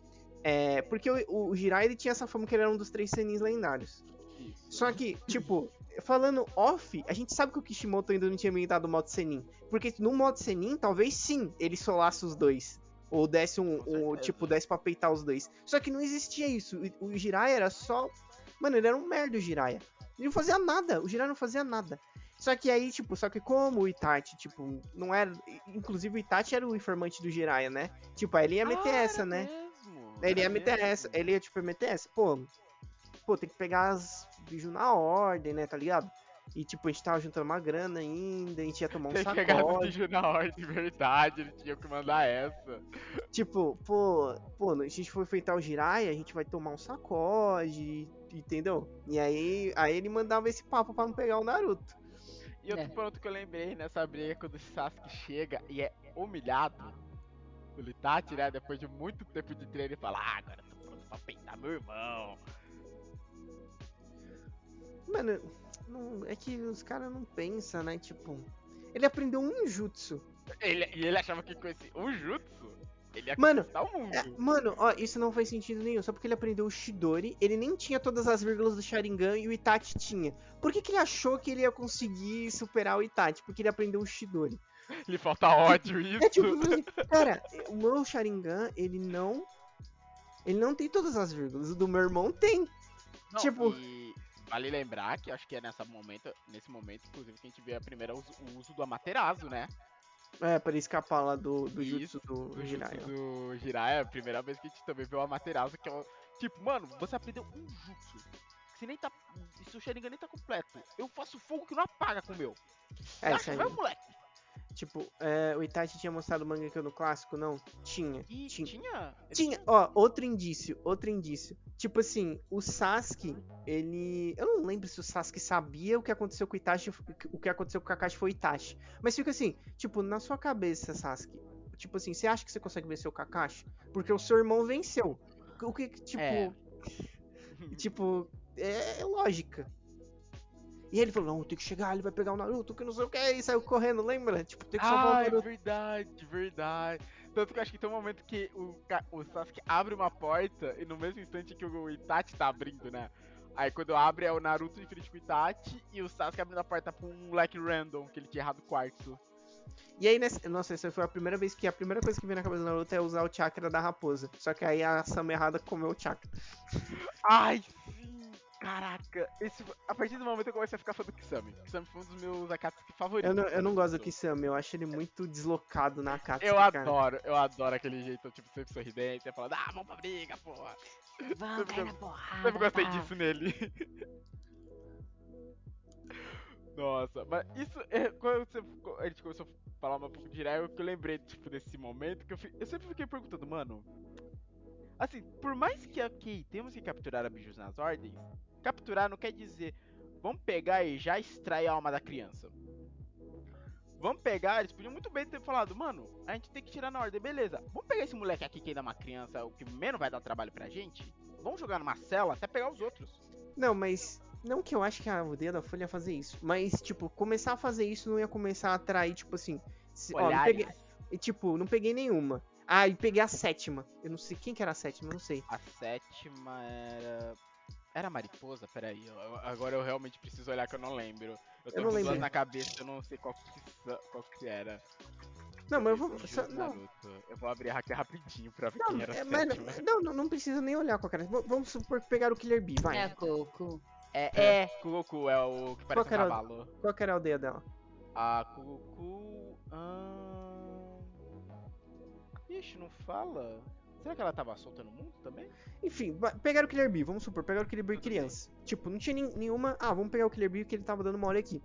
É, porque o, o Jirai, ele tinha essa fama que ele era um dos três senins lendários. Isso. Só que, tipo, falando off, a gente sabe que o Kishimoto ainda não tinha inventado o modo Senin. Porque no modo Senin, talvez sim, ele solasse os dois. Ou desse um, um tipo, desse pra peitar os dois. Só que não existia isso. O, Jiraiya era só. Mano, ele era um merda, o Jiraiya. Ele não fazia nada. O Jiraiya não fazia nada. Só que aí, tipo, só que como o Itachi, tipo, não era. Inclusive o Itachi era o informante do Jiraiya, né? Tipo, aí ele ia meter Ah, essa, né? mesmo, Ele meter mesmo. essa. Ele ia, tipo, essa. Pô, pô, tem que pegar as bichos na ordem, né? Tá ligado? E, tipo, a gente tava juntando uma grana ainda, a gente ia tomar um Tem que pegar sacode. bicho na ordem, verdade, ele tinha que mandar essa. Tipo, pô, pô, a gente for enfrentar o Jiraiya, a gente vai tomar um sacode, entendeu? E aí, aí ele mandava esse papo pra não pegar o Naruto. E outro É. ponto que eu lembrei nessa briga quando o Sasuke chega e é humilhado pelo Itachi, né? Depois de muito tempo de treino, ele fala, ah, agora eu tô pronto pra peitar meu irmão. Mano, não- é que os caras não pensam, né? Tipo, ele aprendeu um jutsu. Ele, e ele achava que com esse um jutsu, ele ia Mano, o mundo. É, mano, ó, isso não faz sentido nenhum. Só porque ele aprendeu o Shidori, ele nem tinha todas as vírgulas do Sharingan e o Itachi tinha. Por que, que ele achou que ele ia conseguir superar o Itachi? Porque ele aprendeu o Shidori. Lhe falta ódio isso. É tipo, cara, o meu Sharingan, ele não. Ele não tem todas as vírgulas. O do meu irmão tem. Não, tipo- E vale lembrar que acho que é nessa momento, nesse momento, inclusive, que a gente vê a primeira uso, o uso do Amaterasu, né? É, pra ele escapar lá do, do Isso, jutsu do, Do Jiraiya. jutsu do Jiraiya, a primeira vez que a gente também vê o Amaterasu, que é o... Tipo, mano, você aprendeu um jutsu. Se nem tá. Se o Sharingan nem tá completo, eu faço fogo que não apaga com o meu. É, aí. vai, moleque. Tipo, é, o Itachi tinha mostrado o manga no clássico? Não? Tinha. E tinha. tinha. Tinha, ó, outro indício, outro indício. Tipo assim, o Sasuke, ele. Eu não lembro se o Sasuke sabia o que aconteceu com o Itachi, o que aconteceu com o Kakashi foi o Itachi. Mas fica assim, tipo, na sua cabeça, Sasuke. Tipo assim, você acha que você consegue vencer o Kakashi? Porque o seu irmão venceu. O que, tipo. É. Tipo, é lógica. E ele falou, não, tem que chegar, ele vai pegar o Naruto, que não sei o que, e saiu correndo, lembra? Tipo, tem que salvar o Ah, é Naruto. verdade, verdade. Tanto que eu acho que tem um momento que o, o Sasuke abre uma porta e no mesmo instante que o Itachi tá abrindo, né? Aí quando abre é o Naruto de frente com o Itachi e o Sasuke abrindo a porta pra um moleque random, que ele tinha errado o quarto. E aí, nessa, nossa, essa foi a primeira vez que a primeira coisa que veio na cabeça do Naruto é usar o chakra da raposa. Só que aí a Sama errada comeu o chakra. Ai, sim! Caraca, esse, a partir do momento eu comecei a ficar fã do Kisame. Kisame foi um dos meus Akatsuki favoritos. Eu não, eu não gosto do Kisame, eu acho ele muito deslocado na Akatsuki, Eu cara. adoro, eu adoro aquele jeito, tipo, sempre sorridente, falando, ah, vamos pra briga, porra. Vamos Sempre cair na porrada. Sempre gostei disso nele. Nossa, mas isso é quando você, a gente começou a falar um pouco de Jiraiya, que eu lembrei, tipo, desse momento, que eu, eu sempre fiquei perguntando, mano. Assim, por mais que, ok, temos que capturar a bichos nas ordens, capturar não quer dizer, vamos pegar e já extrair a alma da criança. Vamos pegar, eles podiam muito bem ter falado, mano, a gente tem que tirar na ordem, beleza. Vamos pegar esse moleque aqui que ainda é uma criança, o que menos vai dar trabalho pra gente. Vamos jogar numa cela até pegar os outros. Não, mas. Não que eu acho que a aldeia da Folha ia fazer isso. Mas, tipo, começar a fazer isso não ia começar a atrair, tipo assim. se- ó, não peguei, e, tipo, não peguei nenhuma. Ah, e peguei a sétima. Eu não sei quem que era a sétima, eu não sei. A sétima era. Era mariposa? Peraí, eu- agora eu realmente preciso olhar que eu não lembro. Eu tô Eu com duas na cabeça, eu não sei qual que, qual que era. Não, mas eu vou. Só- não. Eu vou abrir aqui rapidinho pra ver não, quem era é, mas não, não, não precisa nem olhar qual que era. Vamos supor que pegaram o Killer Bee, vai. É Coco. É, é, Kugoku é o que Qual parece que um era o- cavalo. Qual que era a aldeia dela? A Kugoku. ahn, Ixi, não fala? Será que ela tava solta no mundo também? Enfim, pegaram o Killer Bee, vamos supor, pegaram o Killer Bee criança. Tipo, não tinha nenhuma. Ah, vamos pegar o Killer Bee que ele tava dando mole aqui.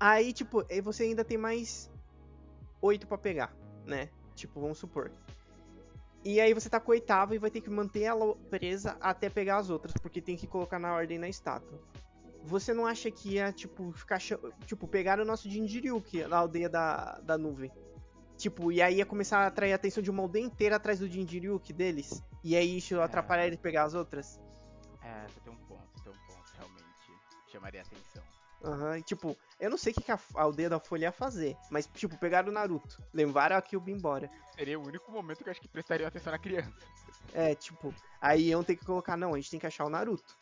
Aí, tipo, você ainda tem mais oito pra pegar, né? Tipo, vamos supor. E aí você tá com a oitava e vai ter que manter ela presa até pegar as outras, porque tem que colocar na ordem na estátua. Você não acha que ia, tipo, ficar. Tipo, pegar o nosso Jinjiryu, que é na aldeia da, da nuvem. Tipo, e aí ia começar a atrair a atenção de uma aldeia inteira atrás do Jinjiryuki deles. E aí isso atrapalhar ele pegar as outras. É, você tem um ponto, você tem um ponto, realmente. Chamaria atenção. Aham, e, tipo, eu não sei o que, que a, a aldeia da Folha ia fazer. Mas, tipo, pegaram o Naruto. Levaram a Kyuubi embora. Seria o único momento que eu acho que prestariam atenção na criança. É, tipo, aí iam ter que colocar, não, a gente tem que achar o Naruto,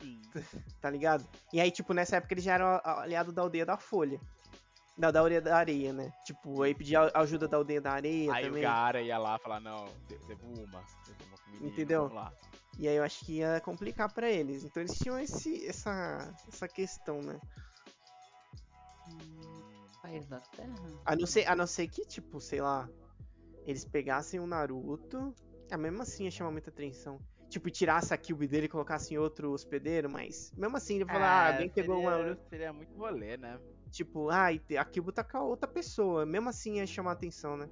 Sim. tá ligado? E aí, tipo, nessa época eles já eram a- a- aliado da aldeia da Folha. Da, da aldeia da areia, né? Tipo, aí pedir ajuda da aldeia da areia Aí também. o Gara ia lá falar, não, de- devo uma. Devo uma menino, Entendeu? Vamos lá. E aí eu acho que ia complicar pra eles. Então eles tinham esse, essa, essa questão, né? País da Terra? A não ser, a não ser que, tipo, sei lá, eles pegassem o Naruto. Ah, mesmo assim ia chamar muita atenção. Tipo, tirasse a Cube dele e colocasse em outro hospedeiro, mas mesmo assim ele falou, ah, alguém pegou o Naruto. Seria muito rolê, né? Tipo, ah, e tá com a outra pessoa. Mesmo assim ia chamar atenção, né?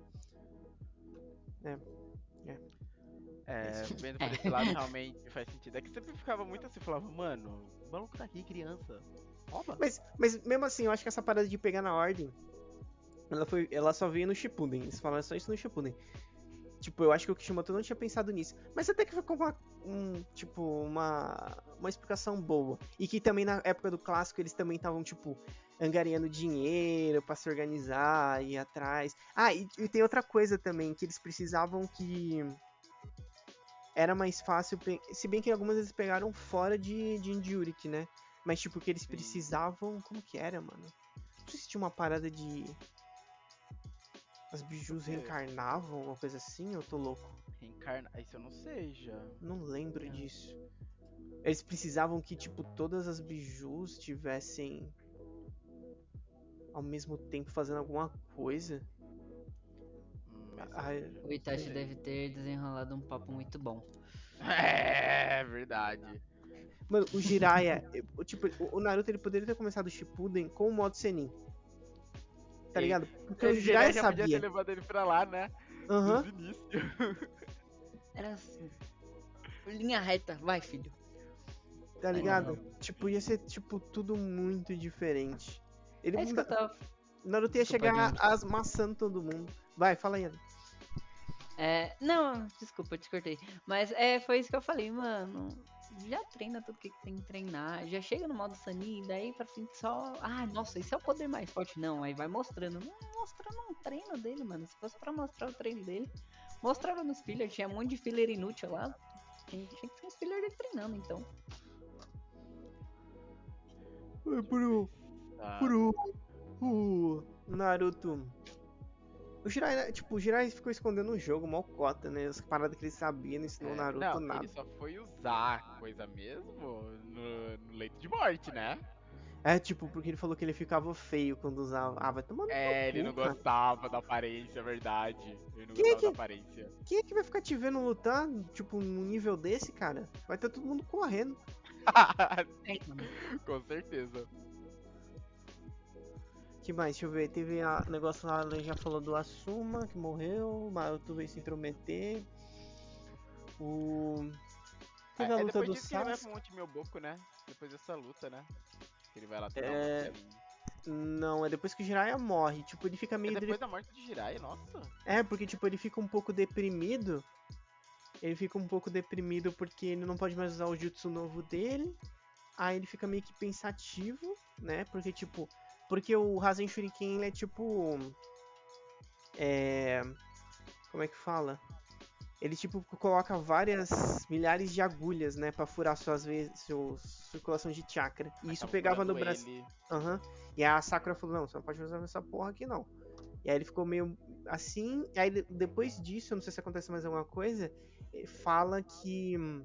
É, vendo por esse lado realmente faz sentido. É que sempre ficava muito assim, falava, mano, o maluco tá aqui, criança. Rouba. Mas, mas mesmo assim, eu acho que essa parada de pegar na ordem, ela, foi, ela só veio no Shippuden. Eles falaram só isso no Shippuden. Tipo, eu acho que o Kishimoto não tinha pensado nisso. Mas até que ficou uma, um, tipo, uma, uma explicação boa. E que também na época do clássico eles também estavam, tipo, angariando dinheiro pra se organizar, ir atrás. Ah, e, e tem outra coisa também, que eles precisavam que era mais fácil, se bem que algumas eles pegaram fora de, de Injurik, né? Mas tipo, que eles Sim. precisavam, como que era, mano? Não sei se tinha uma parada de as bijus quê? reencarnavam, uma coisa assim, eu tô louco. Reencarna. Isso eu não sei já. Não lembro Não. disso. Eles precisavam que, tipo, todas as bijus tivessem ao mesmo tempo fazendo alguma coisa. Hum, já O Itachi deve ter desenrolado um papo muito bom. É verdade. Mano, o Jiraiya, tipo, o- Naruto ele poderia ter começado o Shippuden com o modo Senin. Tá ligado? Porque Ele o Jiraiya já podia ter sabia. levado ele pra lá, né? Aham. Nos inícios. Era assim. Linha reta, vai filho. Tá ligado? Tipo, ia ser, tipo, tudo muito diferente. Ele, É isso que eu tava. Naruto ia Desculpa, chegar as maçãs todo mundo. Vai, fala aí. Ana. É, não, desculpa, eu te cortei. Mas é, foi isso que eu falei, mano. Já treina tudo que tem que treinar. Já chega no modo Sanin, daí pra frente só. Ah, nossa, esse é o poder mais forte. Não, aí vai mostrando. Não, mostrando um treino dele, mano. Se fosse pra mostrar o treino dele, mostrava nos fillers. Tinha um monte de filler inútil lá. Tinha, tinha que ter uns filler dele treinando, então. Ai, Pro, Ah, pro, o Naruto. O Jiraiya, tipo, o Jiraiya ficou escondendo o jogo, mal cota, né? As paradas que ele sabia, não ensinou o é, Naruto não, nada. ele só foi usar coisa mesmo no, no leito de morte, né? É, tipo, porque ele falou que ele ficava feio quando usava. Ah, vai tomar no É, ele cu, não cara. gostava da aparência, é verdade. Ele não Quem gostava que- da aparência. Quem é que vai ficar te vendo lutar, tipo, num nível desse, cara? Vai ter todo mundo correndo. É. Com certeza. Que mais? Deixa eu ver. Teve a negócio lá, ele já falou do Asuma, que morreu. O Naruto veio se intrometer. O. Teve É, a é luta depois do disso que ele vai Sasuke. pro Monte Melboco, né? Depois dessa luta, né? Que ele vai lá treinar É, Marcelinho. Não, é depois que o Jiraiya morre. Tipo, ele fica É meio. depois dele- da morte de Jiraiya, nossa. É, porque, tipo, ele fica um pouco deprimido. Ele fica um pouco deprimido porque ele não pode mais usar o jutsu novo dele. Aí ele fica meio que pensativo, né? Porque, tipo. Porque o Rasen Shuriken é tipo. É. Como é que fala? Ele, tipo, coloca várias milhares de agulhas, né? Pra furar suas vezes, sua circulação de chakra. E isso pegava no braço. Aham. E a Sakura falou, não, você não pode usar essa porra aqui não. E aí ele ficou meio assim. E aí de- depois disso, eu não sei se acontece mais alguma coisa. Ele fala que. hum,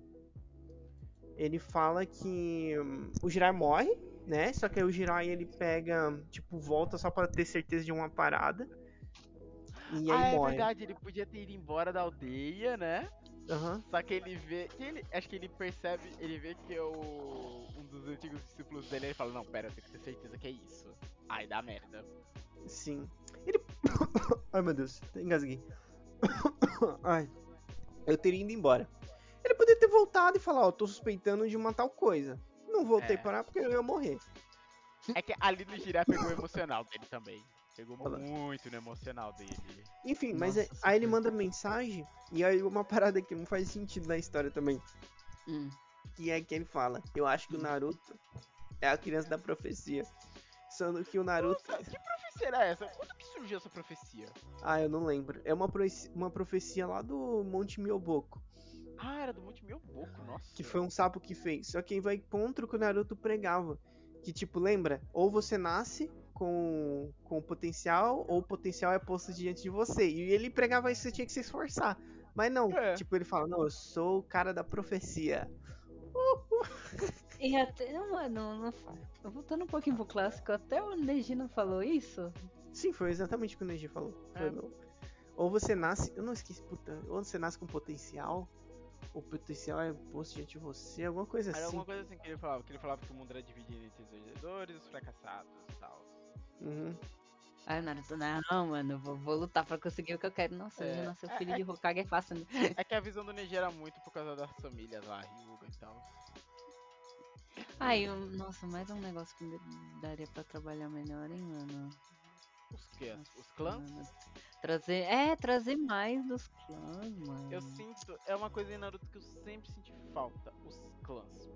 Ele fala que hum, o Jirai morre, né? Só que aí o Jirai ele pega, tipo, volta só pra ter certeza de uma parada. E aí ah, é morre. verdade, ele podia ter ido embora da aldeia, né? Aham. Só que ele vê. que ele, acho que ele percebe. Ele vê que o. Um dos antigos discípulos dele ele fala, não, pera, eu tenho que ter certeza que é isso. Ai, dá merda. Sim. Ele. Ai meu Deus, engasguei. Ai. Eu teria ido embora. Ele poderia ter voltado e falar, ó, tô suspeitando de uma tal coisa. Não voltei É. parar porque eu ia morrer. É que ali no Jiraiya pegou o emocional dele também. Pegou Olha lá. muito no emocional dele. Enfim, mas Nossa, é- aí ele manda mensagem e aí uma parada que não faz sentido na história também. Hum. Que é que ele fala, eu acho que o Naruto é a criança da profecia. Sendo que o Naruto. Nossa, que profecia era essa? Quando que surgiu essa profecia? Ah, eu não lembro. É uma, profe- uma profecia lá do Monte Myoboko. Ah, era do Monte Melboco, nossa. Que foi um sapo que fez. Só que aí vai contra o que o Naruto pregava. Que tipo, lembra? Ou você nasce com, com potencial, ou o potencial é posto diante de você. E ele pregava isso, você tinha que se esforçar. Mas não, É. tipo, ele fala, não, eu sou o cara da profecia. E até, mano, não, não, voltando um pouquinho pro clássico, até o Neji não falou isso? Sim, foi exatamente o que o Neji falou. Foi É. Ou você nasce. Eu não esqueci, puta. Ou você nasce com potencial. O potencial é posto diante de você, alguma coisa Era assim. alguma coisa assim que ele falava, que ele falava que o mundo era dividido entre os vencedores e os fracassados e tal. Uhum. Aí o Naruto, não, mano, vou, vou lutar pra conseguir o que eu quero. Nossa, É, já nasceu é- filho é- de Hokage é fácil, né? É que a visão do Neji era muito por causa das famílias lá, Ryuga e tal. Ai, eu- nossa, mais um negócio que daria pra trabalhar melhor, hein, mano. Os que? Os clãs? Trazer, é, trazer mais dos clãs, mano. Eu sinto, é uma coisa em Naruto que eu sempre senti falta, os clãs.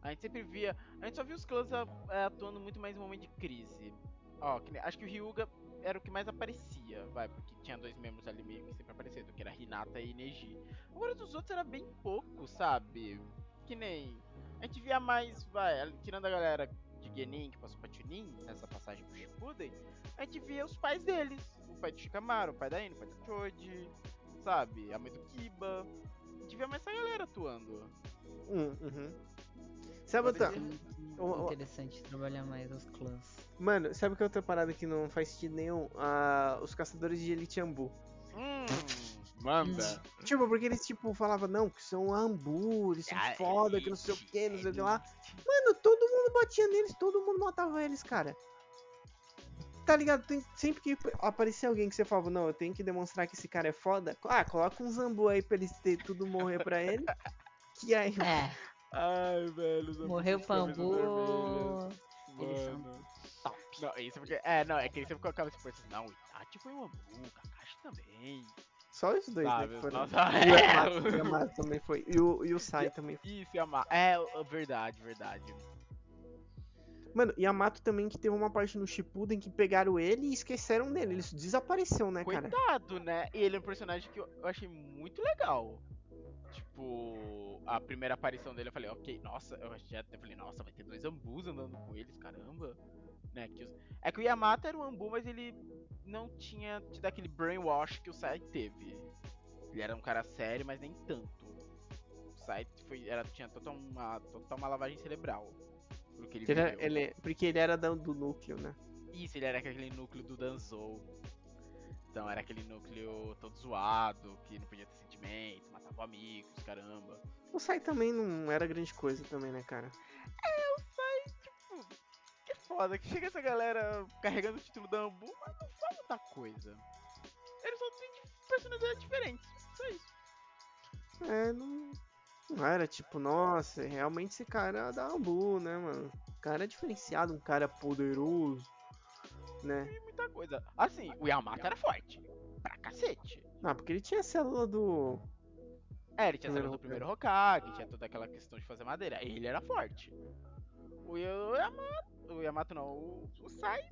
A gente sempre via, a gente só via os clãs a- é, atuando muito mais em momento de crise. Ó, acho que o Ryuga era o que mais aparecia, vai, porque tinha dois membros ali meio que sempre aparecendo, que era Hinata e Neji. Agora dos outros era bem pouco, sabe? Que nem, a gente via mais, vai, tirando a galera de Genin que passou pra Chunin, nessa passagem pro Shippuden, a gente via os pais deles, o pai do Shikamaru, o pai da Ino, o pai do Choji, sabe? A mãe do Kiba. A gente via mais essa galera atuando. Hum, uhum. Sabe outra. o- interessante trabalhar mais os clãs. Mano, sabe que outra parada que não faz sentido nenhum? Ah, os caçadores de Elite Ambu. Hum, manda. Tipo, porque eles, tipo, falavam, não, que são ambu, eles são Ah, foda, que não sei o que, não sei o que lá. elite. Mano, todo mundo batia neles, todo mundo matava eles, cara. Tá ligado? Tem- sempre que aparecia alguém que você falava, não, eu tenho que demonstrar que esse cara é foda. Ah, coloca um zambu aí pra eles ter tudo morrer pra ele. Que aí, É, Ai, velho. os morreu o Pambu. Eles são top. Não, isso porque. É, não, é que ele sempre colocava esse assim, não, o Itachi foi um Ambu, o Kakashi também. Só os dois, Sabe? né? Foram. Nossa, E o é. Também foi. E o, e o Sai também foi. Isso, Yamato. É, verdade, verdade. Mano, Yamato também que teve uma parte no Shippuden que pegaram ele e esqueceram dele. Ele desapareceu, né, cara? Coitado, né? E ele é um personagem que eu, achei muito legal. Tipo, a primeira aparição dele eu falei, ok, nossa, eu já até falei, nossa, vai ter dois ambus andando com eles, caramba. Né, que os- É que o Yamato era um ambu, mas ele não tinha tido aquele brainwash que o Sai teve. Ele era um cara sério, mas nem tanto. O Sai foi, era, tinha total uma, total uma lavagem cerebral. Pro que ele era- ele- porque ele era do núcleo, né? Isso, ele era aquele núcleo do Danzou. Então era aquele núcleo todo zoado, que não podia ter sentimento, matava amigos, caramba. O Sai também não era grande coisa também, né, cara? Que foda, que chega essa galera carregando o título da Ambu, mas não faz muita coisa. Eles só têm personalidades diferentes, só isso. É, não, não era tipo, nossa, realmente esse cara é da Ambu, né, mano? O cara é diferenciado, um cara poderoso, né? E muita coisa. Assim, o Yamato era forte. Pra cacete. Ah, porque ele tinha a célula do. É, ele tinha Primeiro saído do primeiro Hokage, tinha toda aquela questão de fazer madeira. Ele era forte. O Yamato. O Yamato não, o, o Sai.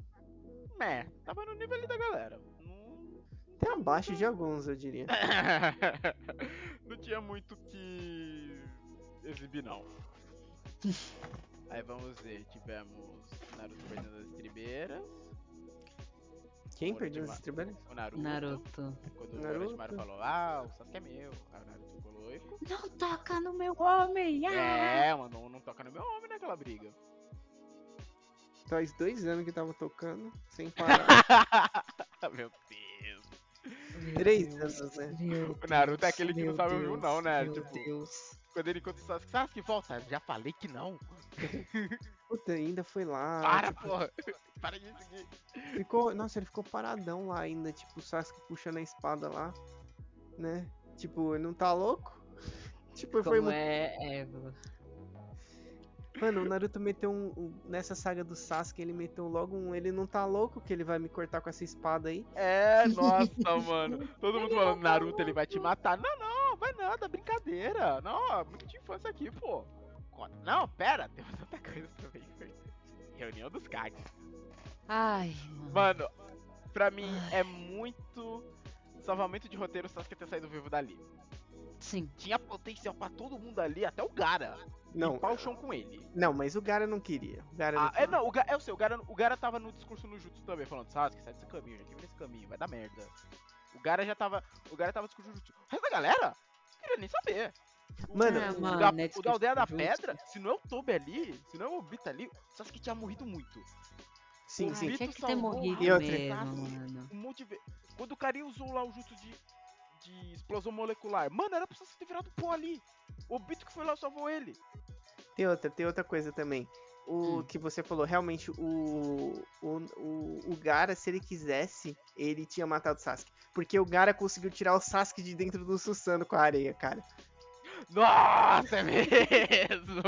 Né, tava no nível ali da galera. Não, Até abaixo de alguns, eu diria. não tinha muito que exibir, não. Aí vamos ver, tivemos Naruto perdendo as estribeiras. Quem perdeu as estribeiras? O Naruto. Naruto. Quando o Naruto. Orochimaru falou, ah, o Sasuke é meu. Aí o Naruto ficou louco. Não toca no meu homem! ah! É, mano, não toca no meu homem naquela briga. Faz dois anos que tava tocando, sem parar. meu Deus. Três anos, né? Meu O Naruto é Deus, aquele que não meu sabe ouvir Deus, não, né? Meu Tipo, Deus. Quando ele encontra o Sasuke, Sasuke, volta. Já falei que não. Puta, ainda foi lá. Para, tipo, porra. Para de seguir. Ficou, nossa, ele ficou paradão lá ainda, tipo, o Sasuke puxando a espada lá, né? Tipo, ele não tá louco? Tipo, foi Como muito... é Eva? Mano, o Naruto meteu um, um- Nessa saga do Sasuke, ele meteu logo um. Ele não tá louco que ele vai me cortar com essa espada aí. É, nossa, mano. Todo mundo falando, Naruto, ele vai te matar. Não, não, vai nada, brincadeira. Não, muito de infância aqui, pô. Não, pera, temos outra coisa também. Reunião dos Kages. Ai, mano. Mano, pra mim é muito salvamento de roteiro o Sasuke ter saído vivo dali. Sim. Tinha potencial pra todo mundo ali, até o Gara. Não, Limpar o chão com ele. não, mas o Gara não queria. O Gara não Ah, é, não, o Gara, eu sei, o Gara, o Gara tava no discurso no Jutsu também, falando, Sasuke, sai desse caminho, já tive nesse caminho, vai dar merda. O Gara já tava, o Gara tava no discurso no Jutsu. O resto da galera, não queria nem saber. O- Mano, Ah, o, mano, da, é o da aldeia da justo. pedra, se não é o Toby ali, se não é o Obito ali, só que tinha morrido muito. Sim, Ah, sim. Tinha que ter morrido mesmo. Um monte de vezes. Quando o carinha usou lá o jutsu de, de explosão molecular, mano, era pra você ter virado pó ali. O Obito que foi lá salvou ele. Tem outra, tem outra coisa também. O Hum. que você falou, realmente, o, o, o, o Gara, se ele quisesse, ele tinha matado o Sasuke. Porque o Gara conseguiu tirar o Sasuke de dentro do Susano com a areia, cara. Nossa, é mesmo!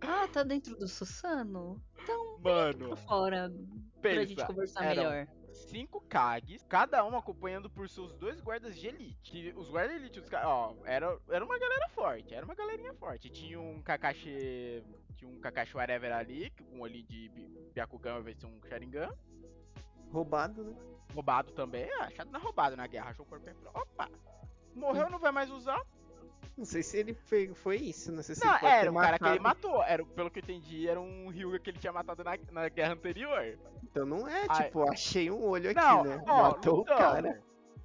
Ah, tá dentro do Susano? Então, Mano, pra fora. pra gente pensa, conversar eram melhor. Cinco Kages, cada um acompanhando por seus dois guardas de elite. Que os guardas de elite, os ó, era, era uma galera forte, era uma galerinha forte. Tinha um Kakashi, tinha um Kakashi whatever ali, com um olhinho de Byakugan de ser um Sharingan. Roubado, né? Roubado também, ah, achado na roubado na guerra, achou o corpo e falou, opa, morreu, não vai mais usar. Não sei se ele foi, foi isso, não sei se Não, ele era o cara que ele matou, era, pelo que eu entendi, era um Ryuga que ele tinha matado na, na guerra anterior. Então não é, Ai. tipo, achei um olho aqui, Não, né? ó, Matou lutamos. o cara.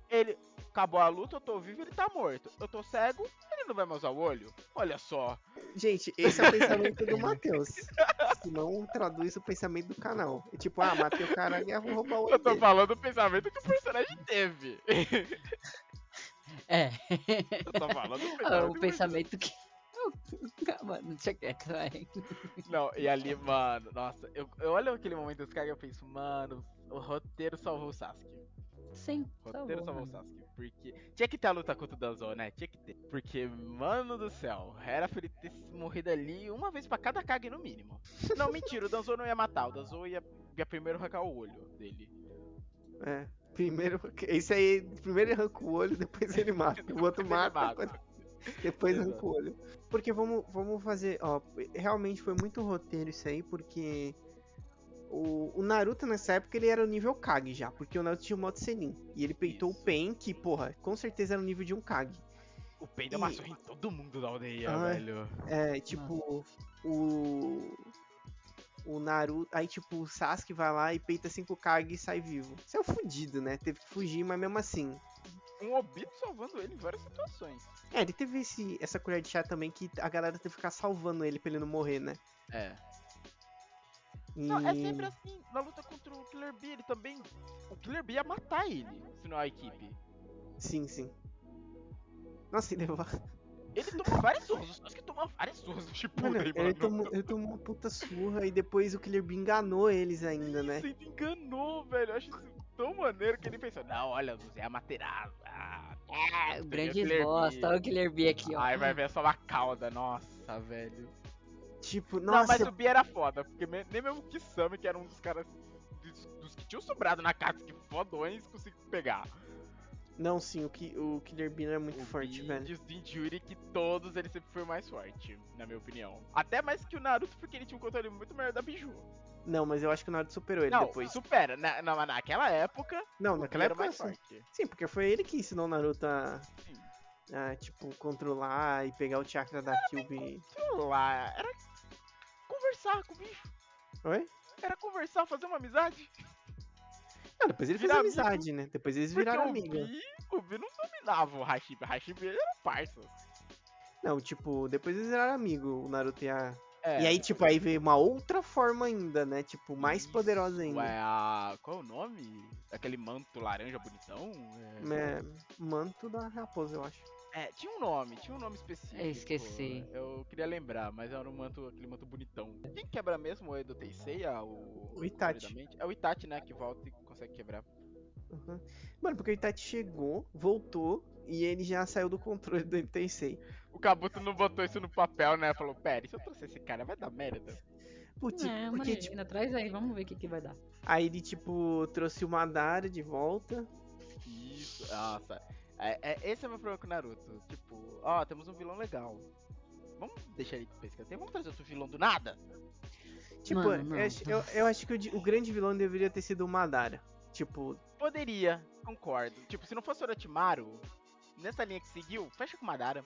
Ele acabou a luta, eu tô vivo, ele tá morto. Eu tô cego, ele não vai mais usar o olho. Olha só. Gente, esse é o pensamento do Matheus. Se não traduz o pensamento do canal. É tipo, ah, matei o cara e vou roubar o olho Eu tô dele. falando o pensamento que o personagem teve. É. Eu tô falando o pensamento. Ah, que o pensamento que. Calma, não tinha quieto, vai. Não, e ali, mano, nossa, eu, eu olho aquele momento dos caras e eu penso, mano, o roteiro salvou o Sasuke. Sim, O tá roteiro bom, salvou o mano. Sasuke. Porque tinha que ter a luta contra o Danzo, né? Tinha que ter. Porque, mano do céu, era pra ele ter morrido ali uma vez pra cada Kage no mínimo. Não, mentira, o Danzo não ia matar, o Danzo ia, ia primeiro arrancar o olho dele. É. Primeiro, esse aí, primeiro ele arranca o olho, depois ele mata. O outro mata, mata. depois Exato. arranca o olho. Porque vamos, vamos fazer, ó, realmente foi muito roteiro isso aí, porque o, o Naruto nessa época ele era o nível Kage já, porque o Naruto tinha o modo Senin. E ele peitou Isso. o Pen, que, porra, com certeza era o nível de um Kage. O Pen deu uma surra em todo mundo da aldeia, Ai. velho. É, tipo, o. O Naruto. Aí, tipo, o Sasuke vai lá e peita 5 Kage e sai vivo. Isso é o fudido, né? Teve que fugir, mas mesmo assim. Um Obito salvando ele em várias situações. É, ele teve esse, essa colher de chá também que a galera teve que ficar salvando ele pra ele não morrer, né? É. E... Não, é sempre assim. Na luta contra o Killer Bee, ele também. O Killer Bee ia matar ele, se não a equipe. Sim, sim. Nossa, ele levou. Ele tomou várias surras, os Sasuke tomou várias surras do Shippuden, Mano, mano. ele tomou, ele tomou uma puta surra e depois o Killer Bee enganou eles ainda, né? Isso, ele enganou, velho. Eu acho isso tão maneiro que ele pensou, não, olha, você é a Materazzo. Ah, É, o grande Killer bosta. Bee. Olha o Killer Bee aqui, ó. Aí vai ver só uma cauda, nossa, velho. Tipo, Não, nossa, mas o Bee era foda, porque nem mesmo o Kisame, que era um dos caras dos, dos que tinham sobrado na casa, que fodões, conseguiu pegar. Não, sim, o, Ki- o Killer Bee era muito o forte, Bee velho. Diz do Injuri que todos ele sempre foi mais forte, na minha opinião. Até mais que o Naruto, porque ele tinha um controle muito melhor da Biju. Não, mas eu acho que o Naruto superou ele não, depois. supera. Na, na- naquela época, Não, naquela época mais forte. Sim, porque foi ele que ensinou o Naruto a, Sim. a, tipo, controlar e pegar o chakra da. Sei lá, era conversar com o bicho. Oi? Era conversar, fazer uma amizade. Não, depois ele fez Virar amizade, né? Depois eles viraram o amigos. O Bee não dominava o Hashibi. O Hashibi era parça. Não, tipo, depois eles viraram amigos, o Naruto e a. É, e aí, tipo, aí veio uma outra forma ainda, né? Tipo, mais isso, poderosa ainda. É a... Qual é o nome? Aquele manto laranja bonitão? É... É, manto da raposa, eu acho. É, tinha um nome, tinha um nome específico. Eu esqueci. Eu queria lembrar, mas era um manto, aquele manto bonitão. Quem quebra mesmo é o Edo Teiseia? O, O Itachi. É o Itachi, né? Que volta e consegue quebrar. Uhum. Mano, porque o Itachi chegou, voltou e ele já saiu do controle do Tensei. O Kabuto não botou isso no papel, né? Falou, pera, e se eu trouxer esse cara, vai dar merda. Putz, É, porque, mas tipo, ainda traz aí, vamos ver o que, que vai dar. aí ele, tipo, trouxe o Madara de volta. Isso, nossa. É, é- esse é o meu problema com o Naruto. Tipo, ó, temos um vilão legal. Vamos deixar ele pescar. Vamos trazer outro vilão do nada? Tipo, Mano, não. eu, acho- eu, eu acho que o, o grande vilão deveria ter sido o Madara. Tipo, Poderia, concordo. Tipo, se não fosse o Orochimaru, nessa linha que seguiu, fecha com o Madara.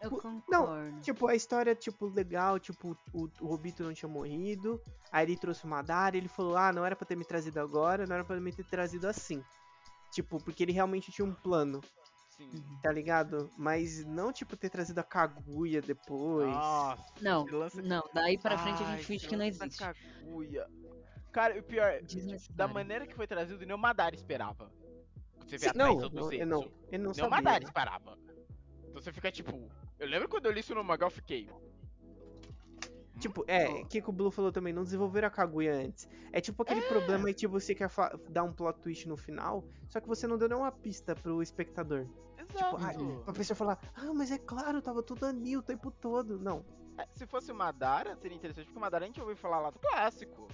Eu concordo. Tipo, a história, tipo, legal, tipo, o, o Obito não tinha morrido, aí ele trouxe o Madara, ele falou, ah, não era pra ter me trazido agora, não era pra me ter trazido assim. Tipo, porque ele realmente tinha um plano. Sim. tá ligado? Mas não, tipo, ter trazido a Kaguya depois. Nossa. Não, lance- não, daí pra frente a Ai, gente finge que não existe. Kaguya. Cara, o pior, da maneira que foi trazido, nem o Madara esperava. Você vê Sim, a não, do não, Zetsu. eu não, ele não Nem o. Madara esperava. Então você fica tipo. Eu lembro quando eu li isso no mangá, eu fiquei. Tipo, é, o que, o Blue falou também, não desenvolveram a Kaguya antes. É tipo aquele problema que você quer dar um plot twist no final, só que você não deu nenhuma pista pro espectador. Exato. ai, Pra pessoa falar, ah, mas é claro, tava tudo anil o tempo todo. Não. É, Se fosse o Madara, seria interessante, porque o Madara a gente ouviu falar lá do clássico.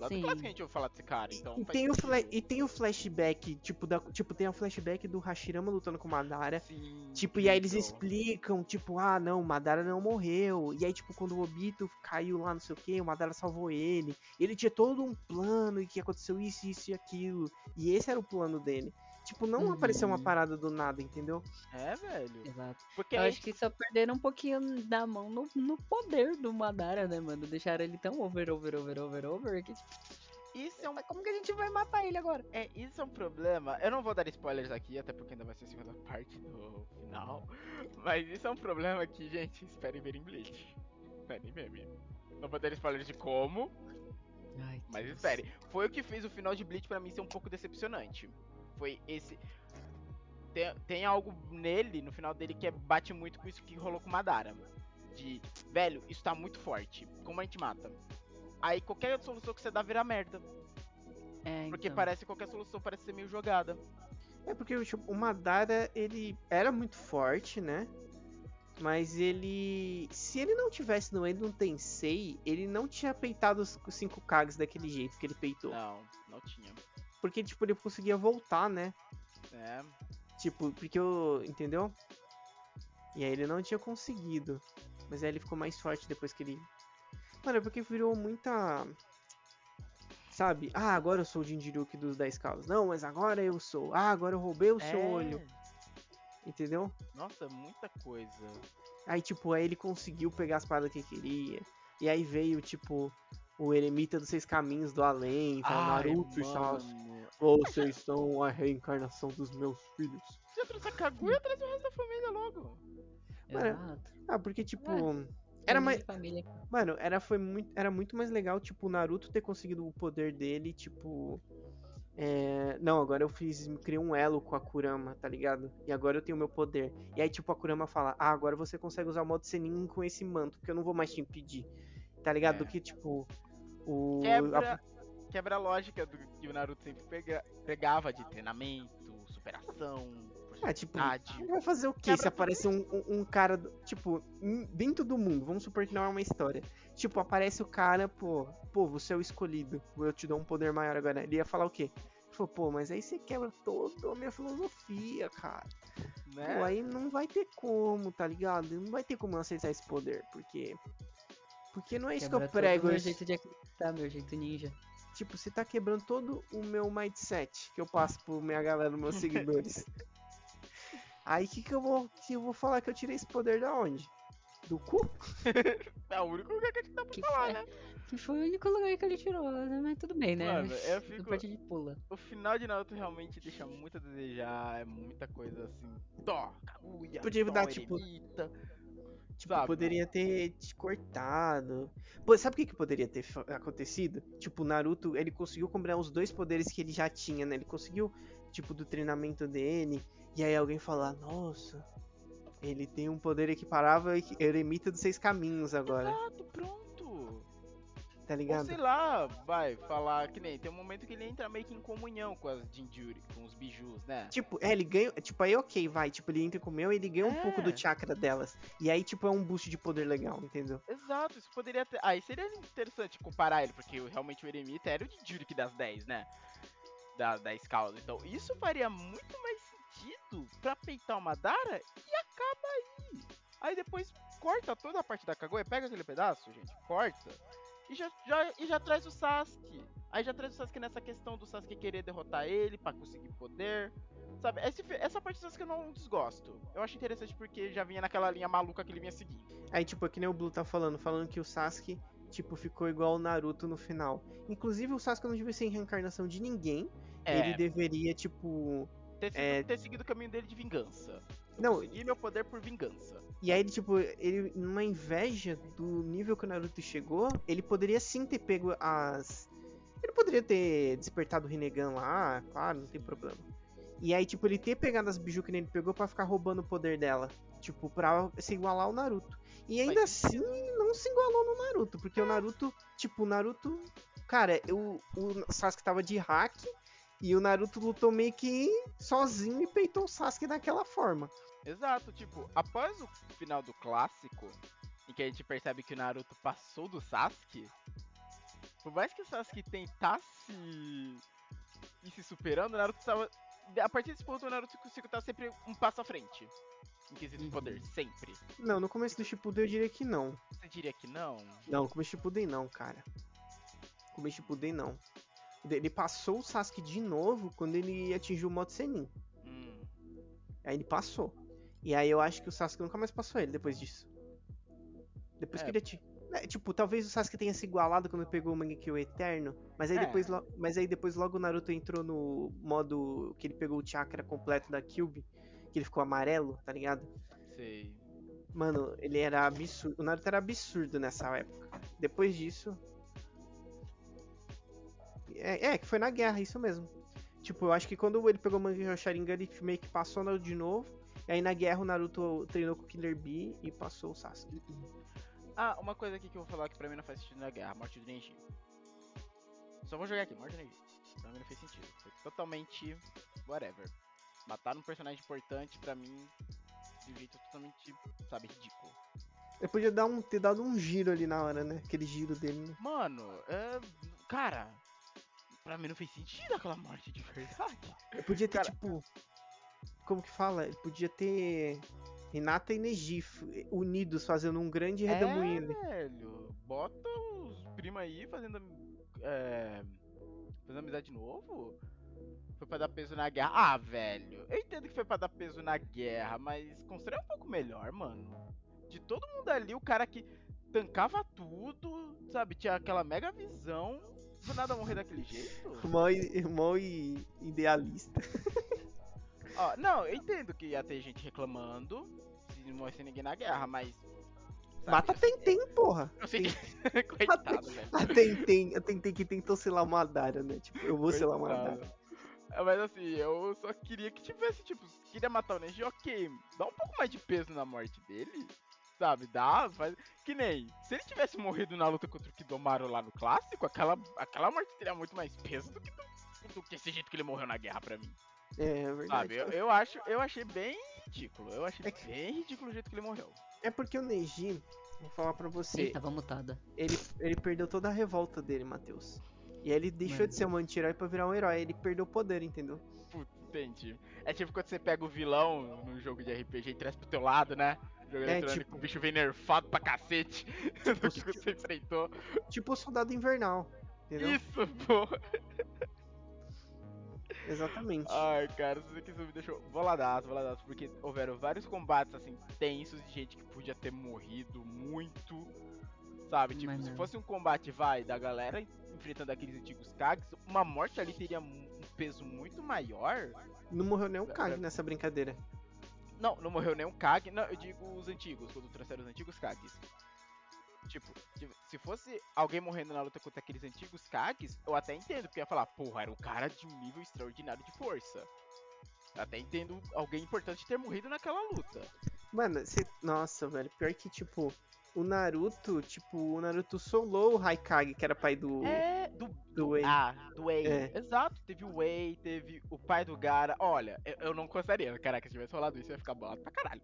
Lá do Sim. clássico a gente ouviu falar desse cara, então E tem, o sentido. e tem o flashback, tipo, da, tipo, tem o flashback do Hashirama lutando com o Madara. Sim, Tipo, e aí eles então. explicam, tipo, ah, não, o Madara não morreu. E aí, tipo, quando o Obito caiu lá, não sei o que, o Madara salvou ele. Ele tinha todo um plano e que aconteceu isso, isso e aquilo. E esse era o plano dele. Tipo, não Uhum. apareceu uma parada do nada, entendeu? É, velho. Exato. Porque Eu aí, acho que só perderam um pouquinho da mão no, no poder do Madara, né, mano? Deixaram ele tão over, over, over, over, over que tipo, isso é um mas como que a gente vai matar ele agora? É, isso é um problema. Eu não vou dar spoilers aqui, até porque ainda vai ser a segunda parte do final. Mas isso é um problema que, gente, esperem ver em Bleach. Esperem ver, mesmo. Não vou dar spoilers de como, Ai, mas Deus. esperem. Foi o que fez o final de Bleach pra mim ser um pouco decepcionante. Foi esse. Tem, tem algo nele, no final dele, que é- bate muito com isso que rolou com o Madara. De, velho, isso tá muito forte. Como a gente mata? Aí qualquer solução que você dá vira merda. É, Porque então. parece qualquer solução parece ser meio jogada. É porque tipo, o Madara, ele era muito forte, né? Mas ele. Se ele não tivesse no Endo Tensei, ele não tinha peitado os 5 Kages daquele jeito que ele peitou. Não, não tinha. Porque, tipo, ele conseguia voltar, né? É, Tipo, porque eu. Entendeu? E aí ele não tinha conseguido. Mas aí ele ficou mais forte depois que ele. Mano, é porque virou muita. Sabe? Ah, agora eu sou o Jinjiryuki dos 10 calos. Não, mas agora eu sou. Ah, agora eu roubei o seu É. olho. Entendeu? Nossa, muita coisa. Aí, tipo, aí ele conseguiu pegar as paradas que queria. E aí veio, tipo, o eremita dos seis caminhos do além. Fala, Ai, Naruto e Sasuke. Mano. Vocês são a reencarnação dos meus filhos. Se eu trouxe a Kaguya, traz o resto da família logo. Exato. Ah, porque, tipo. É. Era mais. Família. Mano, era, foi muito, era muito mais legal, tipo, o Naruto ter conseguido o poder dele, tipo. é, Não, agora eu fiz. Criei um elo com a Kurama, tá ligado? E agora eu tenho o meu poder. E aí, tipo, a Kurama fala: Ah, agora você consegue usar o modo Senin com esse manto, porque eu não vou mais te impedir. Tá ligado? É. Do que, tipo. O. Quebra, a- quebra a lógica do que o Naruto sempre pega- pegava de treinamento, superação, É, tipo. Vai fazer o quê Quebra se aparece um, um, um cara, tipo, dentro do mundo? Vamos supor que não é uma história. Tipo, aparece o cara, pô, pô, você é o escolhido. Eu te dou um poder maior agora. Ele ia falar o quê? Ele falou, pô, mas aí você quebra toda a minha filosofia, cara. né? Pô, aí não vai ter como, tá ligado? Não vai ter como eu aceitar esse poder, porque. Porque não é isso Quebra que eu prego. meu jeito de acreditar, meu jeito ninja. Tipo, você tá quebrando todo o meu mindset que eu passo pro minha galera, meus seguidores. Aí que que eu vou, que eu vou falar que eu tirei esse poder da onde? Do cu? É o único lugar que a gente dá pra Que falar, foi, né? que foi o único lugar que ele tirou, né? Mas tudo bem, né? Mano, eu fico- parte de pula. O final de Naruto realmente deixa muito a desejar, é muita coisa assim. Tó, Kaguya, Podia dar, tipo, eremita. Tipo, Sabe? poderia ter te cortado. Pô, sabe o que, que poderia ter acontecido? Tipo, o Naruto, ele conseguiu combinar os dois poderes que ele já tinha, né? Ele conseguiu, tipo, do treinamento dele. E aí alguém falar, nossa, ele tem um poder equiparável a Eremita dos Seis Caminhos agora, Exato, pronto. Tá Ou ligado? sei lá, vai falar que nem tem um momento que ele entra meio que em comunhão com as Jinjuri, com os bijus, né? Tipo, é, ele ganha. Tipo, aí ok, vai. Tipo, ele entra com o meu e ele ganha um É. pouco do chakra delas. E aí, tipo, é um boost de poder legal, entendeu? Exato, isso poderia ter. Aí seria interessante comparar ele, porque realmente o Eremita era o Jinjuri que das 10, né? Da, da escala. Então isso faria muito mais sentido pra peitar o Madara e acaba aí. Aí depois corta toda a parte da Kaguya, pega aquele pedaço, gente, corta. E já, já, e já traz o Sasuke. Aí já traz o Sasuke nessa questão do Sasuke querer derrotar ele pra conseguir poder. Sabe, esse essa parte do Sasuke eu não desgosto. Eu acho interessante porque já vinha naquela linha maluca que ele vinha seguindo. Aí, tipo, é que nem o Blue tá falando, falando que o Sasuke, tipo, ficou igual o Naruto no final. Inclusive, o Sasuke não devia ser reencarnação de ninguém. É. Ele deveria, tipo. Ter, sido- É. ter seguido o caminho dele de vingança. Eu Não, consegui meu poder por vingança. E aí, tipo, ele, numa inveja do nível que o Naruto chegou, ele poderia sim ter pego as. Ele poderia ter despertado o Rinnegan lá, claro, não tem problema. E aí, tipo, ele ter pegado as biju que ele pegou pra ficar roubando o poder dela. Tipo, pra se igualar ao Naruto. E ainda Faz assim, não se igualou no Naruto, porque o Naruto, tipo, o Naruto. Cara, o, o Sasuke tava de hack e o Naruto lutou meio que sozinho e peitou o Sasuke daquela forma. Exato, tipo, após o final do clássico, em que a gente percebe que o Naruto passou do Sasuke, por mais que o Sasuke tentasse ir se superando, o Naruto tava. A partir desse ponto, o Naruto conseguiu estar sempre um passo à frente. Em quesito de Uhum. poder, sempre. Não, no começo do Shippuden eu diria que não. Você diria que não? Não, no começo do Shippuden não, cara. No começo do Shippuden não. Ele passou o Sasuke de novo quando ele atingiu o modo Senin. Hum. Aí ele passou. E aí eu acho que o Sasuke nunca mais passou ele depois disso. Depois É. que ele atingiu. tipo, talvez o Sasuke tenha se igualado quando pegou o Mangekyo Eterno, mas aí, É. depois, mas aí depois logo o Naruto entrou no modo que ele pegou o chakra completo da Kyuubi, que ele ficou amarelo, tá ligado? Sei. Mano, ele era absurdo. O Naruto era absurdo nessa época. Depois disso. É, é, que foi na guerra, isso mesmo. Tipo, eu acho que quando ele pegou o Mangekyo Sharingan, ele meio que passou de novo. E aí na guerra o Naruto treinou com o Killer Bee e passou o Sasuke. Ah, uma coisa aqui que eu vou falar que pra mim não faz sentido na guerra, a morte do Neji. Só vou jogar aqui, morte do Neji. Pra mim não fez sentido. Foi totalmente whatever. Matar um personagem importante pra mim de um jeito totalmente, sabe, ridículo. Ele podia dar um, ter dado um giro ali na hora, né? Aquele giro dele, né? Mano, é. Cara, pra mim não fez sentido aquela morte de verdade. Ele podia ter, Cara- tipo. Como que fala? Ele podia ter. Renata e Neji unidos fazendo um grande redemoinho. É, velho. Bota os primos aí fazendo. É, fazendo amizade de novo? Foi pra dar peso na guerra. Ah, velho. Eu entendo que foi pra dar peso na guerra, mas constrói um pouco melhor, mano. De todo mundo ali, o cara que tancava tudo, sabe? Tinha aquela mega visão. Do nada morrer daquele jeito. Mó, i- mó i- idealista. Ó, não, eu entendo que ia ter gente reclamando se não morresse ninguém na guerra, mas. sabe, Mata eu sei- Tentem, porra. Eu sei que. Coitado, velho. A Tentem, a Tentem que tentou selar uma Madara, né? Tipo, eu vou selar uma Coitado. Madara. É, mas assim, eu só queria que tivesse, tipo, se queria matar o Neji, ok, dá um pouco mais de peso na morte dele, sabe? Dá, faz. Que nem, se ele tivesse morrido na luta contra o Kidomaru lá no clássico, aquela, aquela morte teria muito mais peso do que, do, do que esse jeito que ele morreu na guerra pra mim. É, é verdade. Sabe? Eu, eu acho, eu achei bem ridículo. Eu achei É que- bem ridículo o jeito que ele morreu. É porque o Neji, vou falar pra você, Ih, tava mutada. ele, ele perdeu toda a revolta dele, Matheus. E aí ele deixou Mano. de ser um anti-herói pra virar um herói. Ele perdeu o poder, entendeu? Putz, entendi. É tipo quando você pega o vilão num jogo de RPG e traz pro teu lado, né? Jogo É, tipo- o bicho vem nerfado pra cacete do que você enfrentou. Tipo o soldado invernal. Entendeu? Isso, pô. Exatamente. Ai, cara, isso aqui me deixou boladaço, boladaço, porque houveram vários combates, assim, tensos de gente que podia ter morrido muito, sabe? Tipo, Mas se não. fosse um combate, vai, da galera enfrentando aqueles antigos Kags, uma morte ali teria um peso muito maior. Não morreu nem o Kage nessa brincadeira. Não, não morreu nenhum Kag, não, eu digo os antigos, quando trouxeram os antigos Kags. Tipo, se fosse alguém morrendo na luta contra aqueles antigos Kags, eu até entendo, porque ia falar, porra, era um cara de um nível extraordinário de força. Eu até entendo alguém importante ter morrido naquela luta. Mano, cê... nossa, velho. Pior que, tipo, o Naruto, tipo, o Naruto solou o Haikage, que era pai do. É, do, do Wei. Ah, do Wei. É. Exato, teve o Wei, teve o pai do Gara. Olha, eu, eu não gostaria, caraca, se tivesse rolado isso, eu ia ficar bolado pra caralho.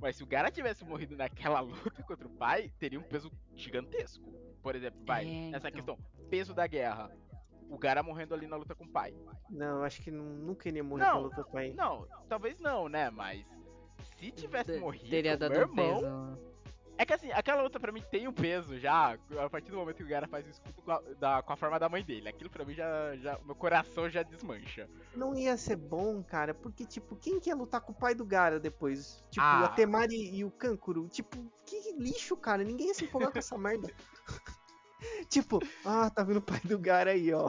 Mas se o Gara tivesse morrido naquela luta contra o pai, teria um peso gigantesco. Por exemplo, vai, É, essa então. questão, peso da guerra. O Gara morrendo ali na luta com o pai. Não, acho que nu- nunca iria morrer Não, com a luta com o pai. Não, talvez não, né? Mas se tivesse morrido, Teria dado meu irmão, peso. É que assim, aquela luta pra mim tem um peso já, a partir do momento que o Gara faz o escudo com a, da- com a forma da mãe dele. Aquilo pra mim já, já. Meu coração já desmancha. Não ia ser bom, cara, porque, tipo, quem que ia lutar com o pai do Gara depois? Tipo, Ah. a Temari e o Kankuro. Tipo, que lixo, cara. Ninguém ia se empolgar com essa merda. tipo, ah, tá vendo o pai do Gara aí, ó.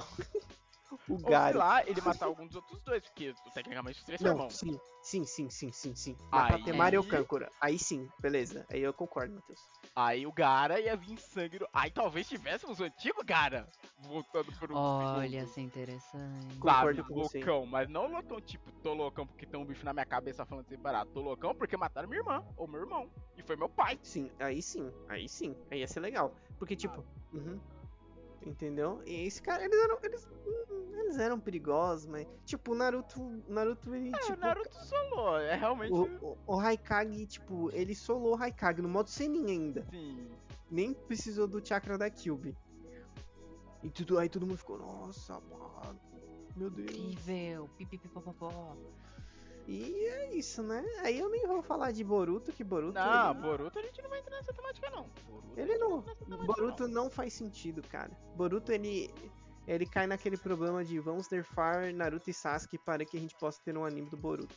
O Ou sei lá, ele matar algum dos outros dois, porque tecnicamente os três são Não, irmãos. sim, sim, sim, sim, sim, sim. Matar Aí- Temari ou Kankura. Aí sim, beleza. Aí eu concordo, Matheus. Aí o Gara ia vir sangue. no- Aí talvez tivéssemos o antigo Gara voltando pro. Olha, isso é interessante. Sabe, você. loucão, mas não loucão, tipo, tô loucão porque tem um bicho na minha cabeça falando separado. Tô loucão porque mataram minha irmã, ou meu irmão. E foi meu pai. Sim, aí sim, aí sim. Aí ia ser legal. Porque, tipo, uhum, entendeu? E esse cara, eles eram. Eles, hum, eles eram perigosos, mas. Tipo, o Naruto. Naruto, ele. É, tipo, o Naruto solou, é realmente. o, o, o Raikage, tipo, ele solou o Raikage no modo Senin ainda. Sim. Nem precisou do chakra da Kyuubi. E tudo, aí todo mundo ficou, nossa, mano. Meu Deus. Incrível. Pipipipopopó. E é isso, né? Aí eu nem vou falar de Boruto, que Boruto. Não, ele, Boruto a gente não vai entrar nessa temática, não. Boruto, ele não. temática, Boruto não faz sentido, cara. Boruto, ele. Ele cai naquele problema de vamos nerfar Naruto e Sasuke para que a gente possa ter um anime do Boruto.